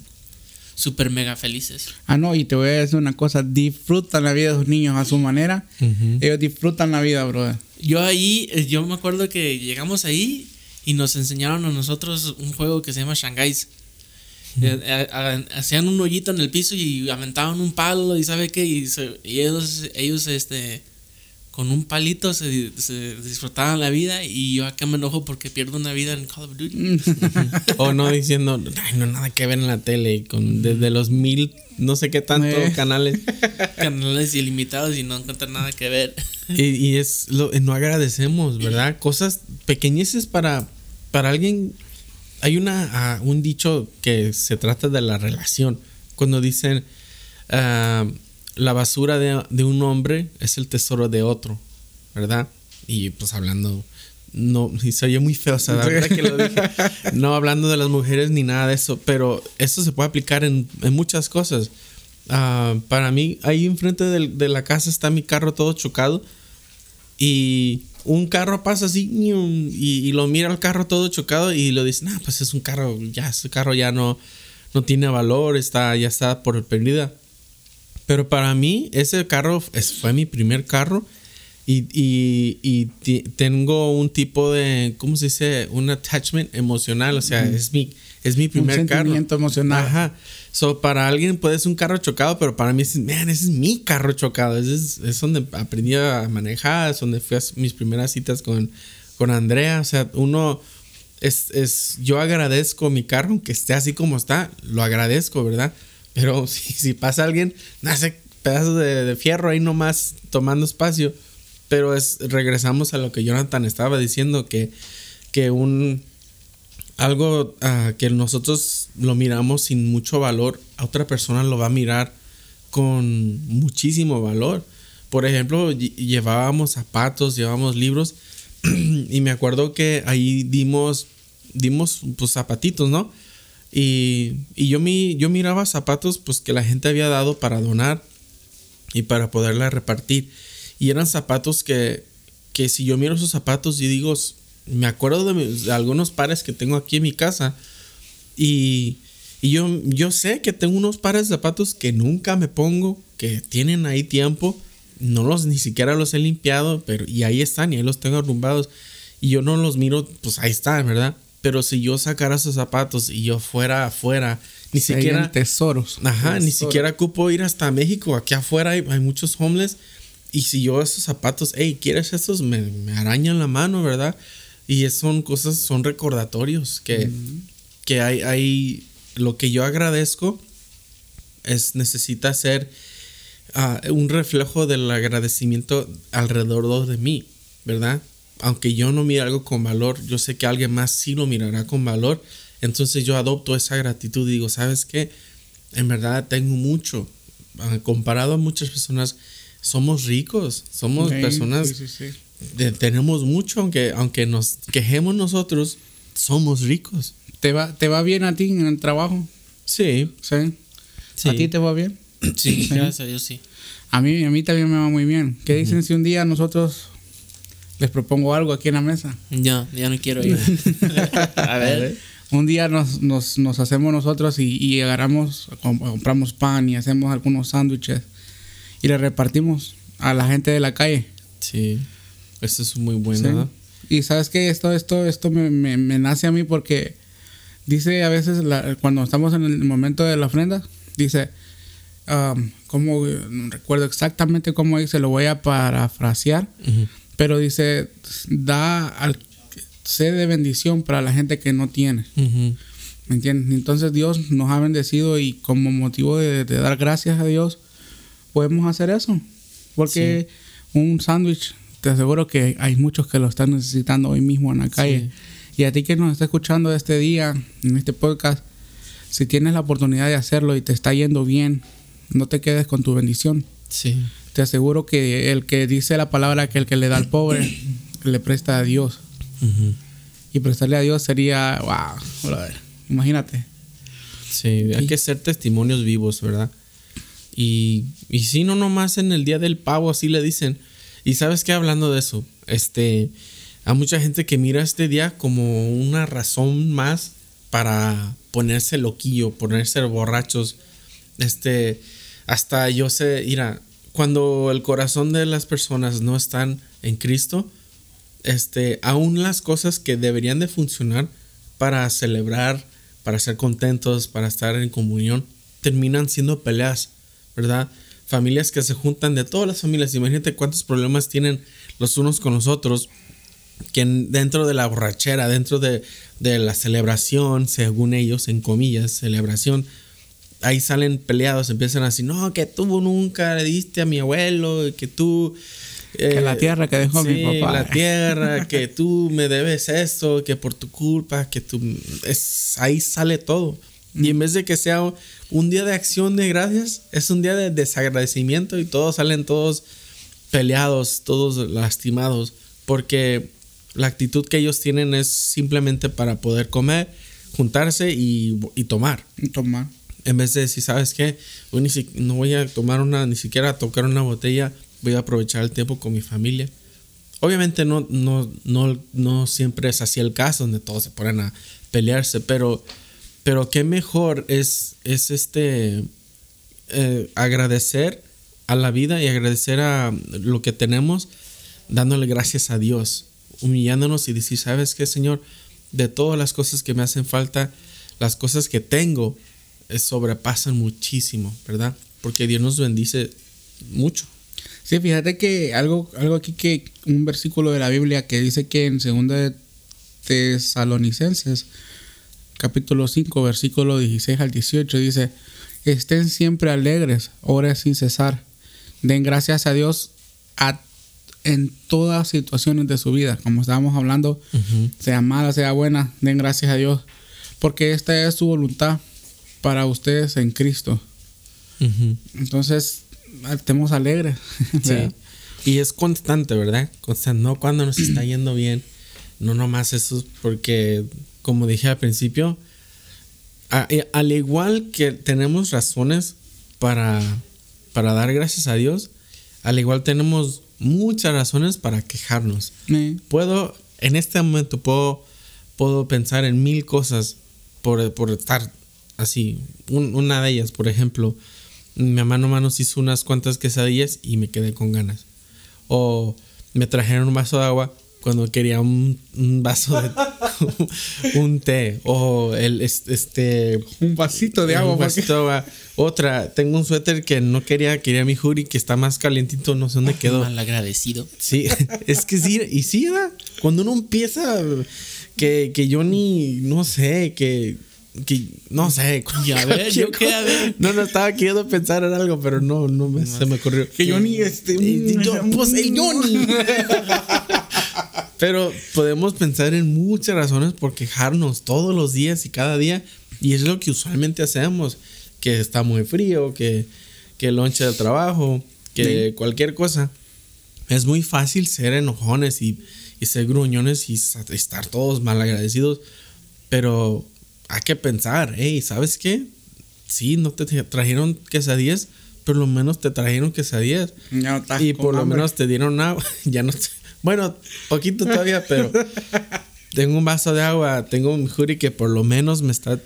Speaker 3: súper mega felices.
Speaker 1: Ah, no, y te voy a decir una cosa, disfrutan la vida de sus niños a su manera. Ellos disfrutan la vida, brother.
Speaker 3: Yo ahí, eh, yo me acuerdo que llegamos ahí y nos enseñaron a nosotros un juego que se llama Shanghais. Eh, eh, Hacían un hoyito en el piso y aventaban un palo y sabe qué y, se- y ellos, ellos este, con un palito se, se disfrutaban la vida y yo acá me enojo porque pierdo una vida en Call of Duty.
Speaker 2: O no diciendo, ay, no nada que ver en la tele, con desde los mil, no sé qué tantos
Speaker 1: Eh.
Speaker 2: canales.
Speaker 3: Canales ilimitados y no encuentran nada que ver.
Speaker 2: Y, y es lo no agradecemos, ¿verdad? Cosas pequeñeces para, para alguien. Hay una ah, un dicho que se trata de la relación. Cuando dicen ah, la basura de, de un hombre es el tesoro de otro, ¿verdad? Y pues hablando. No, y se oye muy feo, o sea, la verdad que lo dije. No hablando de las mujeres ni nada de eso, pero eso se puede aplicar en, en muchas cosas. Ah, para mí, ahí enfrente del- de la casa está mi carro todo chocado. Y un carro pasa así y, y lo mira el carro todo chocado y lo dice, nah, pues es un carro, ya ese carro ya no, no tiene valor, está, ya está por pérdida. Pero para mí, ese carro es- fue mi primer carro. Y, y- y tengo un tipo de, ¿cómo se dice? Un attachment emocional. O sea, es mi, es mi primer carro.
Speaker 1: sentimiento emocional.
Speaker 2: Ajá. So, para alguien puede ser un carro chocado, pero para mí es, man, ese es mi carro chocado. Es, es donde aprendí a manejar, es donde fui a mis primeras citas con, con Andrea. O sea, uno es, es, yo agradezco mi carro, aunque esté así como está, lo agradezco, ¿verdad? Pero si, pasa alguien, hace pedazos de, de fierro ahí nomás tomando espacio. Pero es, regresamos a lo que Jonathan estaba diciendo, que, que un, algo ah, que nosotros lo miramos sin mucho valor, a otra persona lo va a mirar con muchísimo valor. Por ejemplo, lle- llevábamos zapatos, llevábamos libros y me acuerdo que ahí dimos, dimos pues zapatitos, ¿no? Y, y yo, mi, yo miraba zapatos pues que la gente había dado para donar y para poderla repartir. Y eran zapatos que, que si yo miro esos zapatos y digo, me acuerdo de, algunos pares que tengo aquí en mi casa y, y yo, yo sé que tengo unos pares de zapatos que nunca me pongo, que tienen ahí tiempo, no los ni siquiera los he limpiado, pero y ahí están y ahí los tengo arrumbados y yo no los miro, pues ahí están, ¿verdad? Pero si yo sacara esos zapatos y yo fuera afuera, ni
Speaker 1: Serían
Speaker 2: siquiera
Speaker 1: tesoros.
Speaker 2: Ajá, ni
Speaker 1: Tesoros.
Speaker 2: siquiera ocupo ir hasta México. Aquí afuera hay, hay muchos homeless. Y si yo esos zapatos, hey, ¿quieres estos? Me, me arañan la mano, ¿verdad? Y son cosas, son recordatorios que, que hay, hay, lo que yo agradezco es, necesita ser ah, un reflejo del agradecimiento alrededor de mí, ¿verdad? Aunque yo no mire algo con valor, yo sé que alguien más sí lo mirará con valor. Entonces yo adopto esa gratitud y digo, ¿sabes qué? En verdad tengo mucho. Ah, comparado a muchas personas, somos ricos, somos personas,
Speaker 1: sí, sí, sí.
Speaker 2: de- tenemos mucho, aunque, aunque nos quejemos nosotros, somos ricos.
Speaker 1: ¿Te va, ¿Te va bien a ti en el trabajo?
Speaker 2: Sí,
Speaker 1: Sí.
Speaker 2: sí.
Speaker 1: ¿A ti te va bien?
Speaker 3: Sí, gracias a Dios, sí.
Speaker 1: A mí, a mí también me va muy bien. ¿Qué dicen si un día nosotros les propongo algo aquí en la mesa?
Speaker 3: Ya, ya no quiero ir. a ver.
Speaker 1: Un día nos, nos, nos hacemos nosotros y, y agarramos, com- compramos pan y hacemos algunos sándwiches y le repartimos a la gente de la calle.
Speaker 2: Sí, eso es muy bueno.
Speaker 1: Sí. Y sabes que esto, esto, esto me, me- me nace a mí porque dice a veces la- cuando estamos en el momento de la ofrenda, dice, um, como no recuerdo exactamente cómo dice, lo voy a parafrasear,
Speaker 2: Ujú.
Speaker 1: Pero dice, da al sé de bendición para la gente que no tiene. ¿Me entiendes? Entonces Dios nos ha bendecido y como motivo de, de dar gracias a Dios podemos hacer eso. Porque un sándwich, te aseguro que hay muchos que lo están necesitando hoy mismo en la calle. Y a ti que nos está escuchando este día, en este podcast, si tienes la oportunidad de hacerlo y te está yendo bien, no te quedes con tu bendición.
Speaker 2: Sí,
Speaker 1: Te aseguro que el que dice la palabra que el que le da al pobre, le presta a Dios. Y prestarle a Dios sería, wow, brother, imagínate.
Speaker 2: sí, hay que ser testimonios vivos, ¿verdad? Y, y sí, no nomás en el día del pavo, así le dicen. Y sabes qué, hablando de eso, este, hay mucha gente que mira este día como una razón más para ponerse loquillo, ponerse borrachos. Este, hasta yo sé, mira, cuando el corazón de las personas no están en Cristo, este, aún las cosas que deberían de funcionar para celebrar, para ser contentos, para estar en comunión, terminan siendo peleas, ¿verdad? Familias que se juntan de todas las familias, imagínate cuántos problemas tienen los unos con los otros, que en- dentro de la borrachera, dentro de, de la celebración, según ellos, en comillas, celebración, ahí salen peleados, empiezan así, no, que tú nunca le diste a mi abuelo, que tú...
Speaker 1: Que la tierra que dejó mi papá.
Speaker 2: La tierra, que tú me debes esto, que por tu culpa, que tú... Es, ahí sale todo. Y en vez de que sea un día de acción de gracias, es un día de desagradecimiento y todos salen todos peleados, todos lastimados, porque la actitud que ellos tienen es simplemente para poder comer, juntarse y, y tomar.
Speaker 1: Tomar.
Speaker 2: En vez de decir, ¿sabes qué? Hoy no voy a tomar una, ni siquiera tocar una botella, voy a aprovechar el tiempo con mi familia. Obviamente no, no, no, no siempre es así el caso, donde todos se ponen a pelearse, pero, pero qué mejor es, es este eh, agradecer a la vida y agradecer a lo que tenemos, dándole gracias a Dios, humillándonos y decir, ¿sabes qué, Señor? De todas las cosas que me hacen falta, las cosas que tengo sobrepasan muchísimo, ¿verdad? Porque Dios nos bendice mucho.
Speaker 1: Sí, fíjate que algo, algo aquí que un versículo de la Biblia que dice que en 2 de Tesalonicenses, capítulo 5, versículo 16 al 18, dice, estén siempre alegres, oren sin cesar, den gracias a Dios a- en todas situaciones de su vida, como estábamos hablando, sea mala, sea buena, den gracias a Dios, porque esta es su voluntad para ustedes en Cristo. Entonces, estemos alegres.
Speaker 2: Sí. Y es constante, ¿verdad? Constante, no cuando nos está yendo bien, no nomás eso, porque como dije al principio, a- eh, al igual que tenemos razones para, para dar gracias a Dios, al igual tenemos muchas razones para quejarnos.
Speaker 1: Sí.
Speaker 2: Puedo, en este momento puedo, puedo pensar en mil cosas por, por estar así. Un- una de ellas, por ejemplo, mi mamá nomás nos hizo unas cuantas quesadillas y me quedé con ganas. O me trajeron un vaso de agua cuando quería un, un vaso de un té. O el es- este
Speaker 1: Un vasito de agua.
Speaker 2: un vasito de agua. Otra, tengo un suéter que no quería, quería mi hoodie que está más calientito, no sé dónde quedó.
Speaker 3: Mal agradecido.
Speaker 2: Sí, es que sí, y sí, ¿verdad? Cuando uno empieza, que, que yo ni, no sé, que, que no sé.
Speaker 3: Y a ver, yo qué, a ver.
Speaker 2: No, no, estaba queriendo pensar en algo, pero no, no me, se me ocurrió.
Speaker 1: Que yo ni este.
Speaker 2: Yo, pues el Johnny. Pero podemos pensar en muchas razones por quejarnos todos los días y cada día. Y es lo que usualmente hacemos. Que está muy frío, que, que el lonche del trabajo, que cualquier cosa. Es muy fácil ser enojones y, y ser gruñones y estar todos malagradecidos. Pero hay que pensar, hey, ¿sabes qué? Sí, no te trajeron quesadillas, pero lo menos te trajeron quesadillas.
Speaker 1: No
Speaker 2: Y por lo
Speaker 1: hambre.
Speaker 2: menos te dieron agua. ya no. Bueno, poquito todavía, pero tengo un vaso de agua, tengo un hoodie que por lo menos me está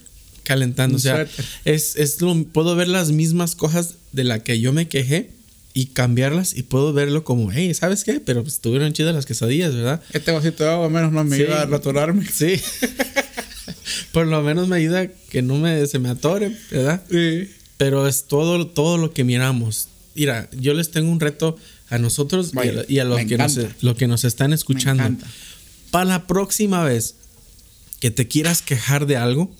Speaker 2: calentando. O sea, es, es lo, puedo ver las mismas cosas de la que yo me quejé y cambiarlas y puedo verlo como, hey, ¿sabes qué? Pero pues, estuvieron chidas las quesadillas, ¿verdad?
Speaker 1: Este vasito de agua menos no me
Speaker 2: Sí.
Speaker 1: iba a raturarme.
Speaker 2: Sí. por lo menos me ayuda que no me, se me atore, ¿verdad?
Speaker 1: Sí.
Speaker 2: Pero es todo, todo lo que miramos. Mira, yo les tengo un reto a nosotros y a- y, los que nos, que nos están escuchando. Para la próxima vez que te quieras quejar de algo,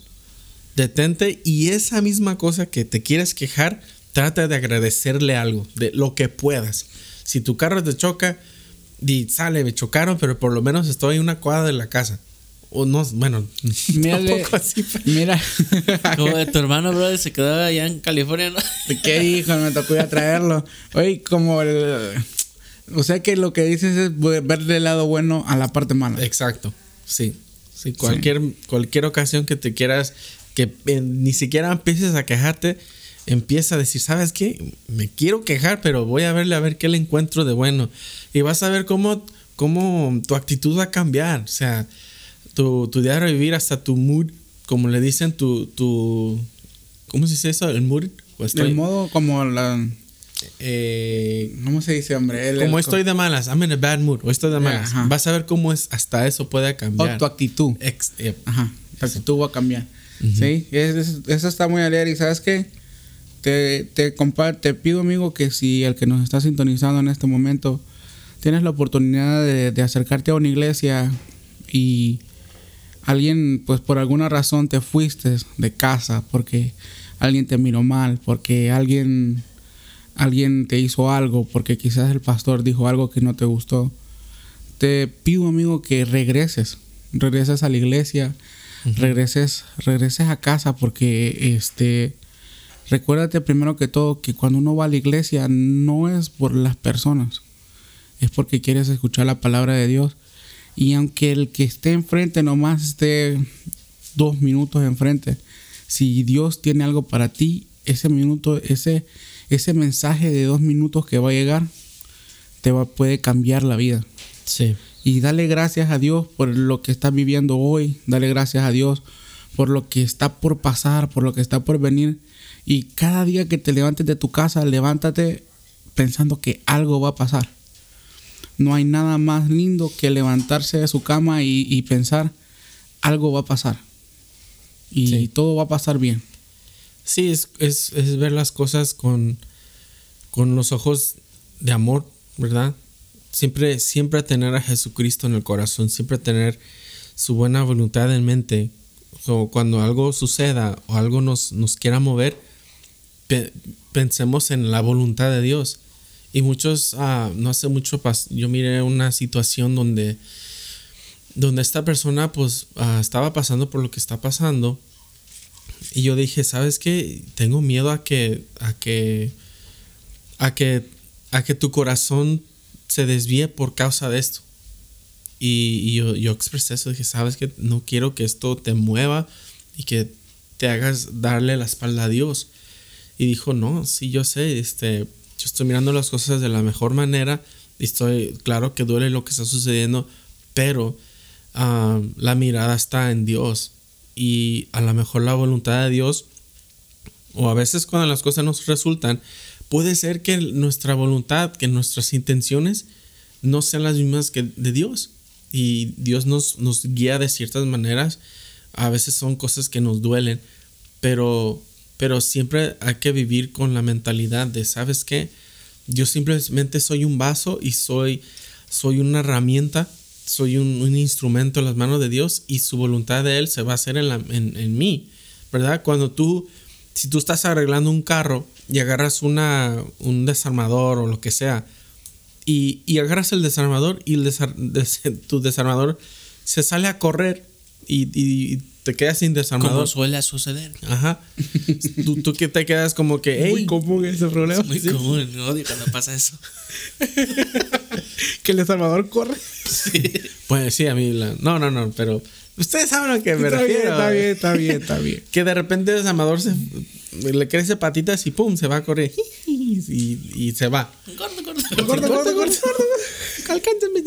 Speaker 2: detente y esa misma cosa que te quieres quejar, trata de agradecerle algo, de lo que puedas. Si tu carro te choca, di, sale, me chocaron, pero por lo menos estoy en una cuadra de la casa. O no, bueno,
Speaker 1: Mírale,
Speaker 2: tampoco así, pero-
Speaker 1: mira.
Speaker 3: Como de tu hermano, bro, se quedó allá en California, ¿no?
Speaker 1: ¿Qué hijo? Me tocó ir a traerlo. Oye, como el. O sea que lo que dices es verle el lado bueno a la parte mala.
Speaker 2: Exacto, sí. Sí, cualquier, cualquier ocasión que te quieras, que eh, ni siquiera empieces a quejarte, empieza a decir, ¿sabes qué? Me quiero quejar, pero voy a verle a ver qué le encuentro de bueno. Y vas a ver cómo, cómo tu actitud va a cambiar. O sea, tu, tu diario de vivir, hasta tu mood, como le dicen, tu, tu ¿cómo se dice eso? El mood.
Speaker 1: El modo como la.
Speaker 2: eh,
Speaker 1: ¿Cómo se dice, hombre? El-
Speaker 2: como
Speaker 1: el-
Speaker 2: estoy de malas, I'm in a bad mood, o estoy de malas.
Speaker 1: Ajá.
Speaker 2: Vas a ver cómo es, hasta eso puede cambiar.
Speaker 1: O tu actitud.
Speaker 2: Ex- eh,
Speaker 1: Ajá. Tu actitud va a cambiar. Sí. Es- es- eso está muy alegre. ¿Y sabes qué? Te, te, te pido, amigo, que si el que nos está sintonizando en este momento tienes la oportunidad de, de acercarte a una iglesia y alguien, pues por alguna razón te fuiste de casa porque alguien te miró mal, porque alguien, alguien te hizo algo, porque quizás el pastor dijo algo que no te gustó. Te pido, amigo, que regreses, regreses a la iglesia, regreses, regreses a casa porque este recuérdate primero que todo que cuando uno va a la iglesia no es por las personas, es porque quieres escuchar la palabra de Dios. Y aunque el que esté enfrente nomás esté dos minutos enfrente, si Dios tiene algo para ti, ese minuto, ese, ese mensaje de dos minutos que va a llegar, te va, puede cambiar la vida.
Speaker 2: Sí.
Speaker 1: Y dale gracias a Dios por lo que estás viviendo hoy. Dale gracias a Dios por lo que está por pasar, por lo que está por venir. Y cada día que te levantes de tu casa, levántate pensando que algo va a pasar. No hay nada más lindo que levantarse de su cama y, y pensar algo va a pasar. Y
Speaker 2: Sí.
Speaker 1: todo va a pasar bien.
Speaker 2: Sí, es, es, es ver las cosas con, con los ojos de amor, ¿verdad? Siempre, siempre tener a Jesucristo en el corazón, siempre tener su buena voluntad en mente. O cuando algo suceda o algo nos, nos quiera mover, pe- pensemos en la voluntad de Dios. Y muchos, ah, no hace mucho, yo miré una situación donde, donde esta persona pues ah, estaba pasando por lo que está pasando. Y yo dije, ¿sabes qué? Tengo miedo a que, a que, a que, a que tu corazón se desvíe por causa de esto. Y, y yo, yo expresé eso, dije, ¿sabes qué? No quiero que esto te mueva y que te hagas darle la espalda a Dios. Y dijo, no, sí, yo sé, este, yo estoy mirando las cosas de la mejor manera y estoy, claro que duele lo que está sucediendo, pero ah, la mirada está en Dios y a lo mejor la voluntad de Dios, o a veces cuando las cosas nos resultan, puede ser que nuestra voluntad, que nuestras intenciones no sean las mismas que de Dios. Y Dios nos, nos guía de ciertas maneras. A veces son cosas que nos duelen, pero, pero siempre hay que vivir con la mentalidad de, ¿sabes qué? Yo simplemente soy un vaso y soy, soy una herramienta soy un, instrumento en las manos de Dios y su voluntad de Él se va a hacer en, la, en, en, mí, ¿verdad? Cuando tú, si tú estás arreglando un carro y agarras una, un desarmador o lo que sea, y, y agarras el desarmador y el des, tu desarmador se sale a correr y, te quedas sin
Speaker 3: Como
Speaker 2: desarmador.
Speaker 3: suele suceder.
Speaker 2: Ajá. tú, tú que te quedas como que, hey,
Speaker 1: Muy común ese problema.
Speaker 3: Es muy común, odio cuando pasa eso.
Speaker 1: Que el desarmador corre.
Speaker 2: pues sí, a mí, la- no, no, no, pero ustedes saben a que me
Speaker 1: está bien,
Speaker 2: refiero.
Speaker 1: está bien, está bien, está bien.
Speaker 2: Que de repente el desarmador se, le crece patitas y pum, se va a correr. Y, y se va.
Speaker 3: Gordo, gordo.
Speaker 1: Gordo, gordo, gordo. Alcánzame.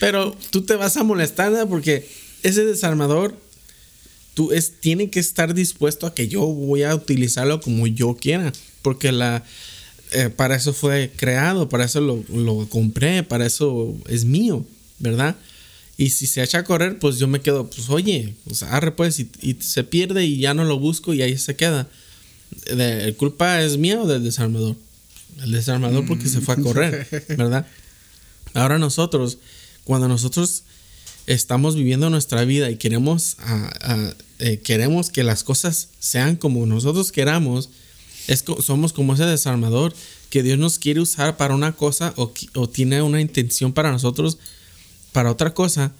Speaker 2: Pero tú te vas a molestar ¿no? porque ese desarmador tú es, tiene que estar dispuesto a que yo voy a utilizarlo como yo quiera. Porque la, eh, para eso fue creado, para eso lo, lo compré, para eso es mío, ¿verdad? Y si se echa a correr, pues yo me quedo, pues oye, pues arre pues, y, y se pierde y ya no lo busco y ahí se queda. ¿La culpa es mía o del desarmador? El desarmador porque se fue a correr, ¿verdad? Ahora nosotros, cuando nosotros estamos viviendo nuestra vida y queremos, eh, queremos que las cosas sean como nosotros queramos, es, somos como ese desarmador que Dios nos quiere usar para una cosa o, tiene una intención para nosotros para otra cosa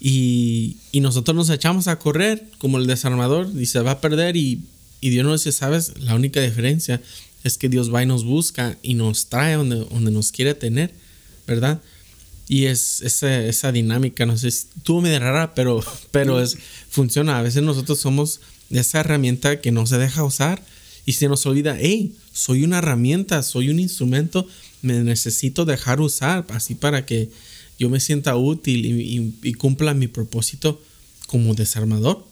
Speaker 2: y, nosotros nos echamos a correr como el desarmador y se va a perder y, y Dios nos dice, sabes, la única diferencia es que Dios va y nos busca y nos trae donde, donde nos quiere tener, ¿verdad? Y es esa, esa dinámica, no sé, estuvo medio rara, pero, pero es, funciona. A veces nosotros somos esa herramienta que no se deja usar y se nos olvida, hey, soy una herramienta, soy un instrumento, me necesito dejar usar así para que yo me sienta útil y, y- y cumpla mi propósito como desarmador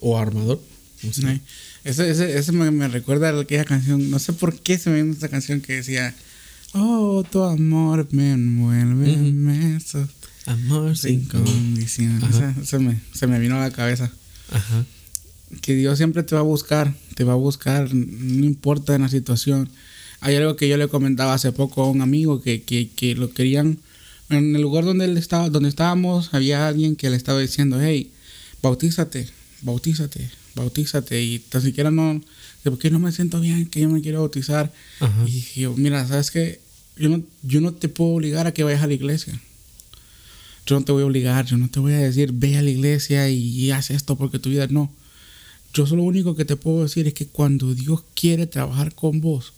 Speaker 2: o armador. no sé.
Speaker 1: Ese, ese me, me recuerda a aquella canción. No sé por qué se me viene esa canción que decía: Oh, tu amor me envuelve
Speaker 2: Ujú.
Speaker 1: inmenso,
Speaker 2: Amor
Speaker 1: sin esa me, se me vino a la cabeza.
Speaker 2: Ajá.
Speaker 1: Que Dios siempre te va a buscar, te va a buscar, no importa en la situación. Hay algo que yo le comentaba hace poco a un amigo que, que, que lo querían. En el lugar donde él estaba, donde estábamos, había alguien que le estaba diciendo, hey, bautízate, bautízate, bautízate. Y tan siquiera no, ¿por qué no me siento bien? Que yo me quiero bautizar.
Speaker 2: Ajá.
Speaker 1: Y dije yo, mira, ¿sabes qué? Yo no, yo no te puedo obligar a que vayas a la iglesia. Yo no te voy a obligar, yo no te voy a decir, ve a la iglesia y, y haz esto porque tu vida no. Yo solo lo único que te puedo decir es que cuando Dios quiere trabajar con vos,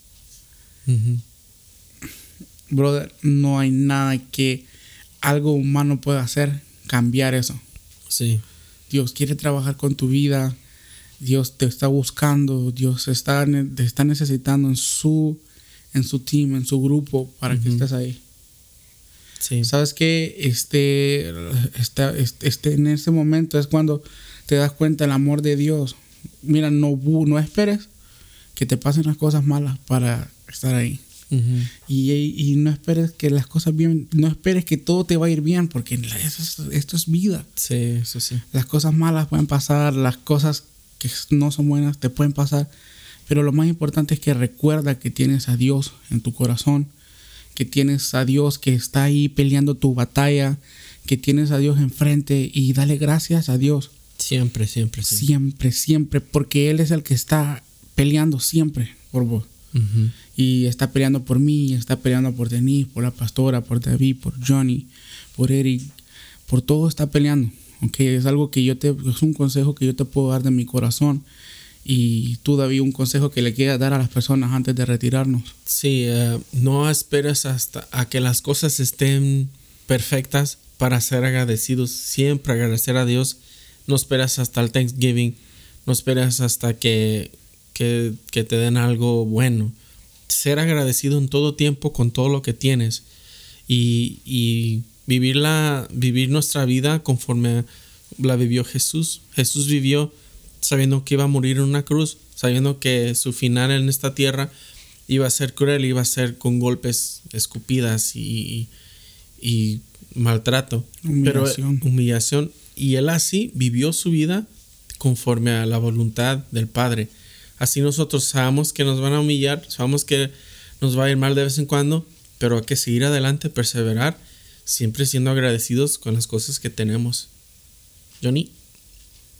Speaker 1: brother, no hay nada que algo humano pueda hacer cambiar eso.
Speaker 2: Sí.
Speaker 1: Dios quiere trabajar con tu vida, Dios te está buscando, Dios está, te está necesitando en su, en su team, en su grupo para que estés ahí.
Speaker 2: Sí.
Speaker 1: Sabes que este, este, este, este- en ese momento es cuando te das cuenta del amor de Dios. Mira, no, no esperes que te pasen las cosas malas para estar ahí.
Speaker 2: Ujú.
Speaker 1: Y, y no esperes que las cosas bien, no esperes que todo te va a ir bien, porque eso es- esto es vida.
Speaker 2: Sí, eso sí.
Speaker 1: Las cosas malas pueden pasar, las cosas que no son buenas te pueden pasar, pero lo más importante es que recuerda que tienes a Dios en tu corazón, que tienes a Dios que está ahí peleando tu batalla, que tienes a Dios enfrente y dale gracias a Dios
Speaker 2: Siempre, siempre, siempre.
Speaker 1: siempre, siempre, porque Él es el que está peleando siempre por vos. Y está peleando por mí, está peleando por Denise, por la pastora, por David, por Johnny, por Eric, por todo está peleando. ¿Ok? Es algo que yo te, es un consejo que yo te puedo dar de mi corazón. Y tú, David, un consejo que le quieras dar a las personas antes de retirarnos.
Speaker 2: Sí, eh, no esperes hasta a que las cosas estén perfectas para ser agradecidos. Siempre agradecer a Dios. No esperas hasta el Thanksgiving. No esperas hasta que, que, que te den algo bueno. Ser agradecido en todo tiempo con todo lo que tienes. Y, y vivir, la, vivir nuestra vida conforme la vivió Jesús. Jesús vivió sabiendo que iba a morir en una cruz, sabiendo que su final en esta tierra iba a ser cruel, iba a ser con golpes, escupidas y, y maltrato.
Speaker 1: Humillación.
Speaker 2: Pero humillación. Y él así vivió su vida conforme a la voluntad del Padre. Así nosotros sabemos que nos van a humillar, sabemos que nos va a ir mal de vez en cuando, pero hay que seguir adelante, perseverar, siempre siendo agradecidos con las cosas que tenemos. Johnny.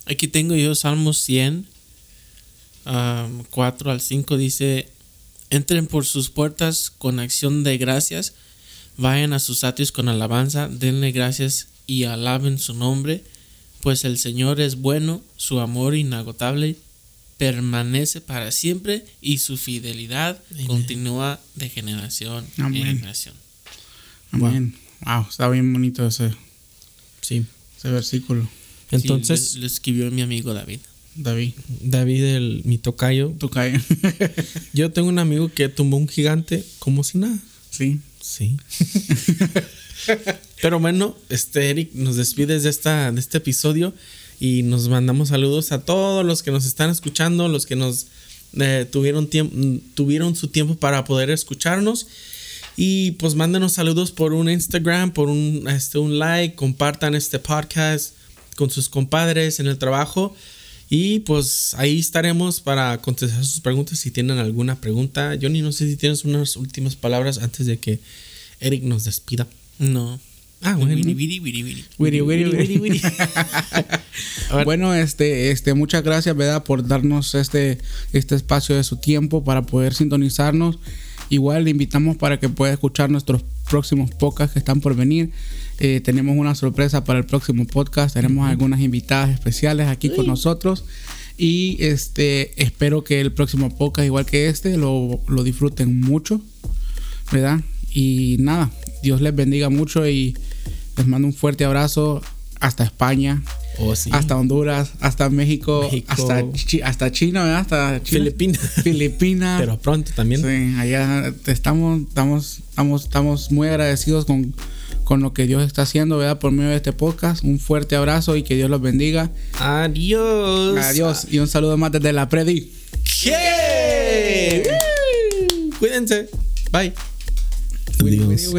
Speaker 3: Aquí tengo yo Salmos 100, ah, 4 al 5 dice, entren por sus puertas con acción de gracias, vayan a sus atrios con alabanza, denle gracias y alaben su nombre, pues el Señor es bueno, su amor inagotable permanece para siempre y su fidelidad continúa de generación en generación.
Speaker 1: Amén. Wow, está bien bonito ese,
Speaker 2: Sí.
Speaker 1: ese versículo.
Speaker 2: Entonces,
Speaker 3: Sí, lo, lo escribió mi amigo David.
Speaker 1: David,
Speaker 2: David, el, mi tocayo,
Speaker 1: tú caes.
Speaker 2: yo tengo un amigo que tumbó un gigante como si nada.
Speaker 1: sí.
Speaker 2: Sí. Pero bueno, este Eric nos despides de esta de este episodio y nos mandamos saludos a todos los que nos están escuchando, los que nos eh, tuvieron tiempo tuvieron su tiempo para poder escucharnos y pues mándenos saludos por un Instagram, por un este un like, compartan este podcast con sus compadres en el trabajo y pues ahí estaremos para contestar sus preguntas si tienen alguna pregunta. Johnny, no sé si tienes unas últimas palabras antes de que Eric nos despida.
Speaker 3: No.
Speaker 2: Ah, bueno.
Speaker 1: Bueno, este, este, muchas gracias, ¿verdad? Por darnos este, este espacio de su tiempo para poder sintonizarnos. Igual le invitamos para que pueda escuchar nuestros próximos podcasts que están por venir. Eh, tenemos una sorpresa para el próximo podcast. Tenemos algunas invitadas especiales aquí con nosotros. Y este, espero que el próximo podcast, igual que este, lo, lo disfruten mucho, ¿verdad? Y nada, Dios les bendiga mucho y les mando un fuerte abrazo hasta España,
Speaker 2: Oh, sí.
Speaker 1: hasta Honduras, hasta México,
Speaker 2: México.
Speaker 1: hasta, Chi- hasta China, ¿verdad? Hasta China.
Speaker 2: Filipinas.
Speaker 1: Filipinas.
Speaker 2: Pero pronto también.
Speaker 1: Sí, allá estamos, estamos, estamos, estamos muy agradecidos con, con lo que Dios está haciendo, ¿verdad? Por medio de este podcast. Un fuerte abrazo y que Dios los bendiga.
Speaker 2: Adiós.
Speaker 1: Adiós y un saludo más desde la Predi.
Speaker 2: ¿Qué? Cuídense. Bye. Adiós.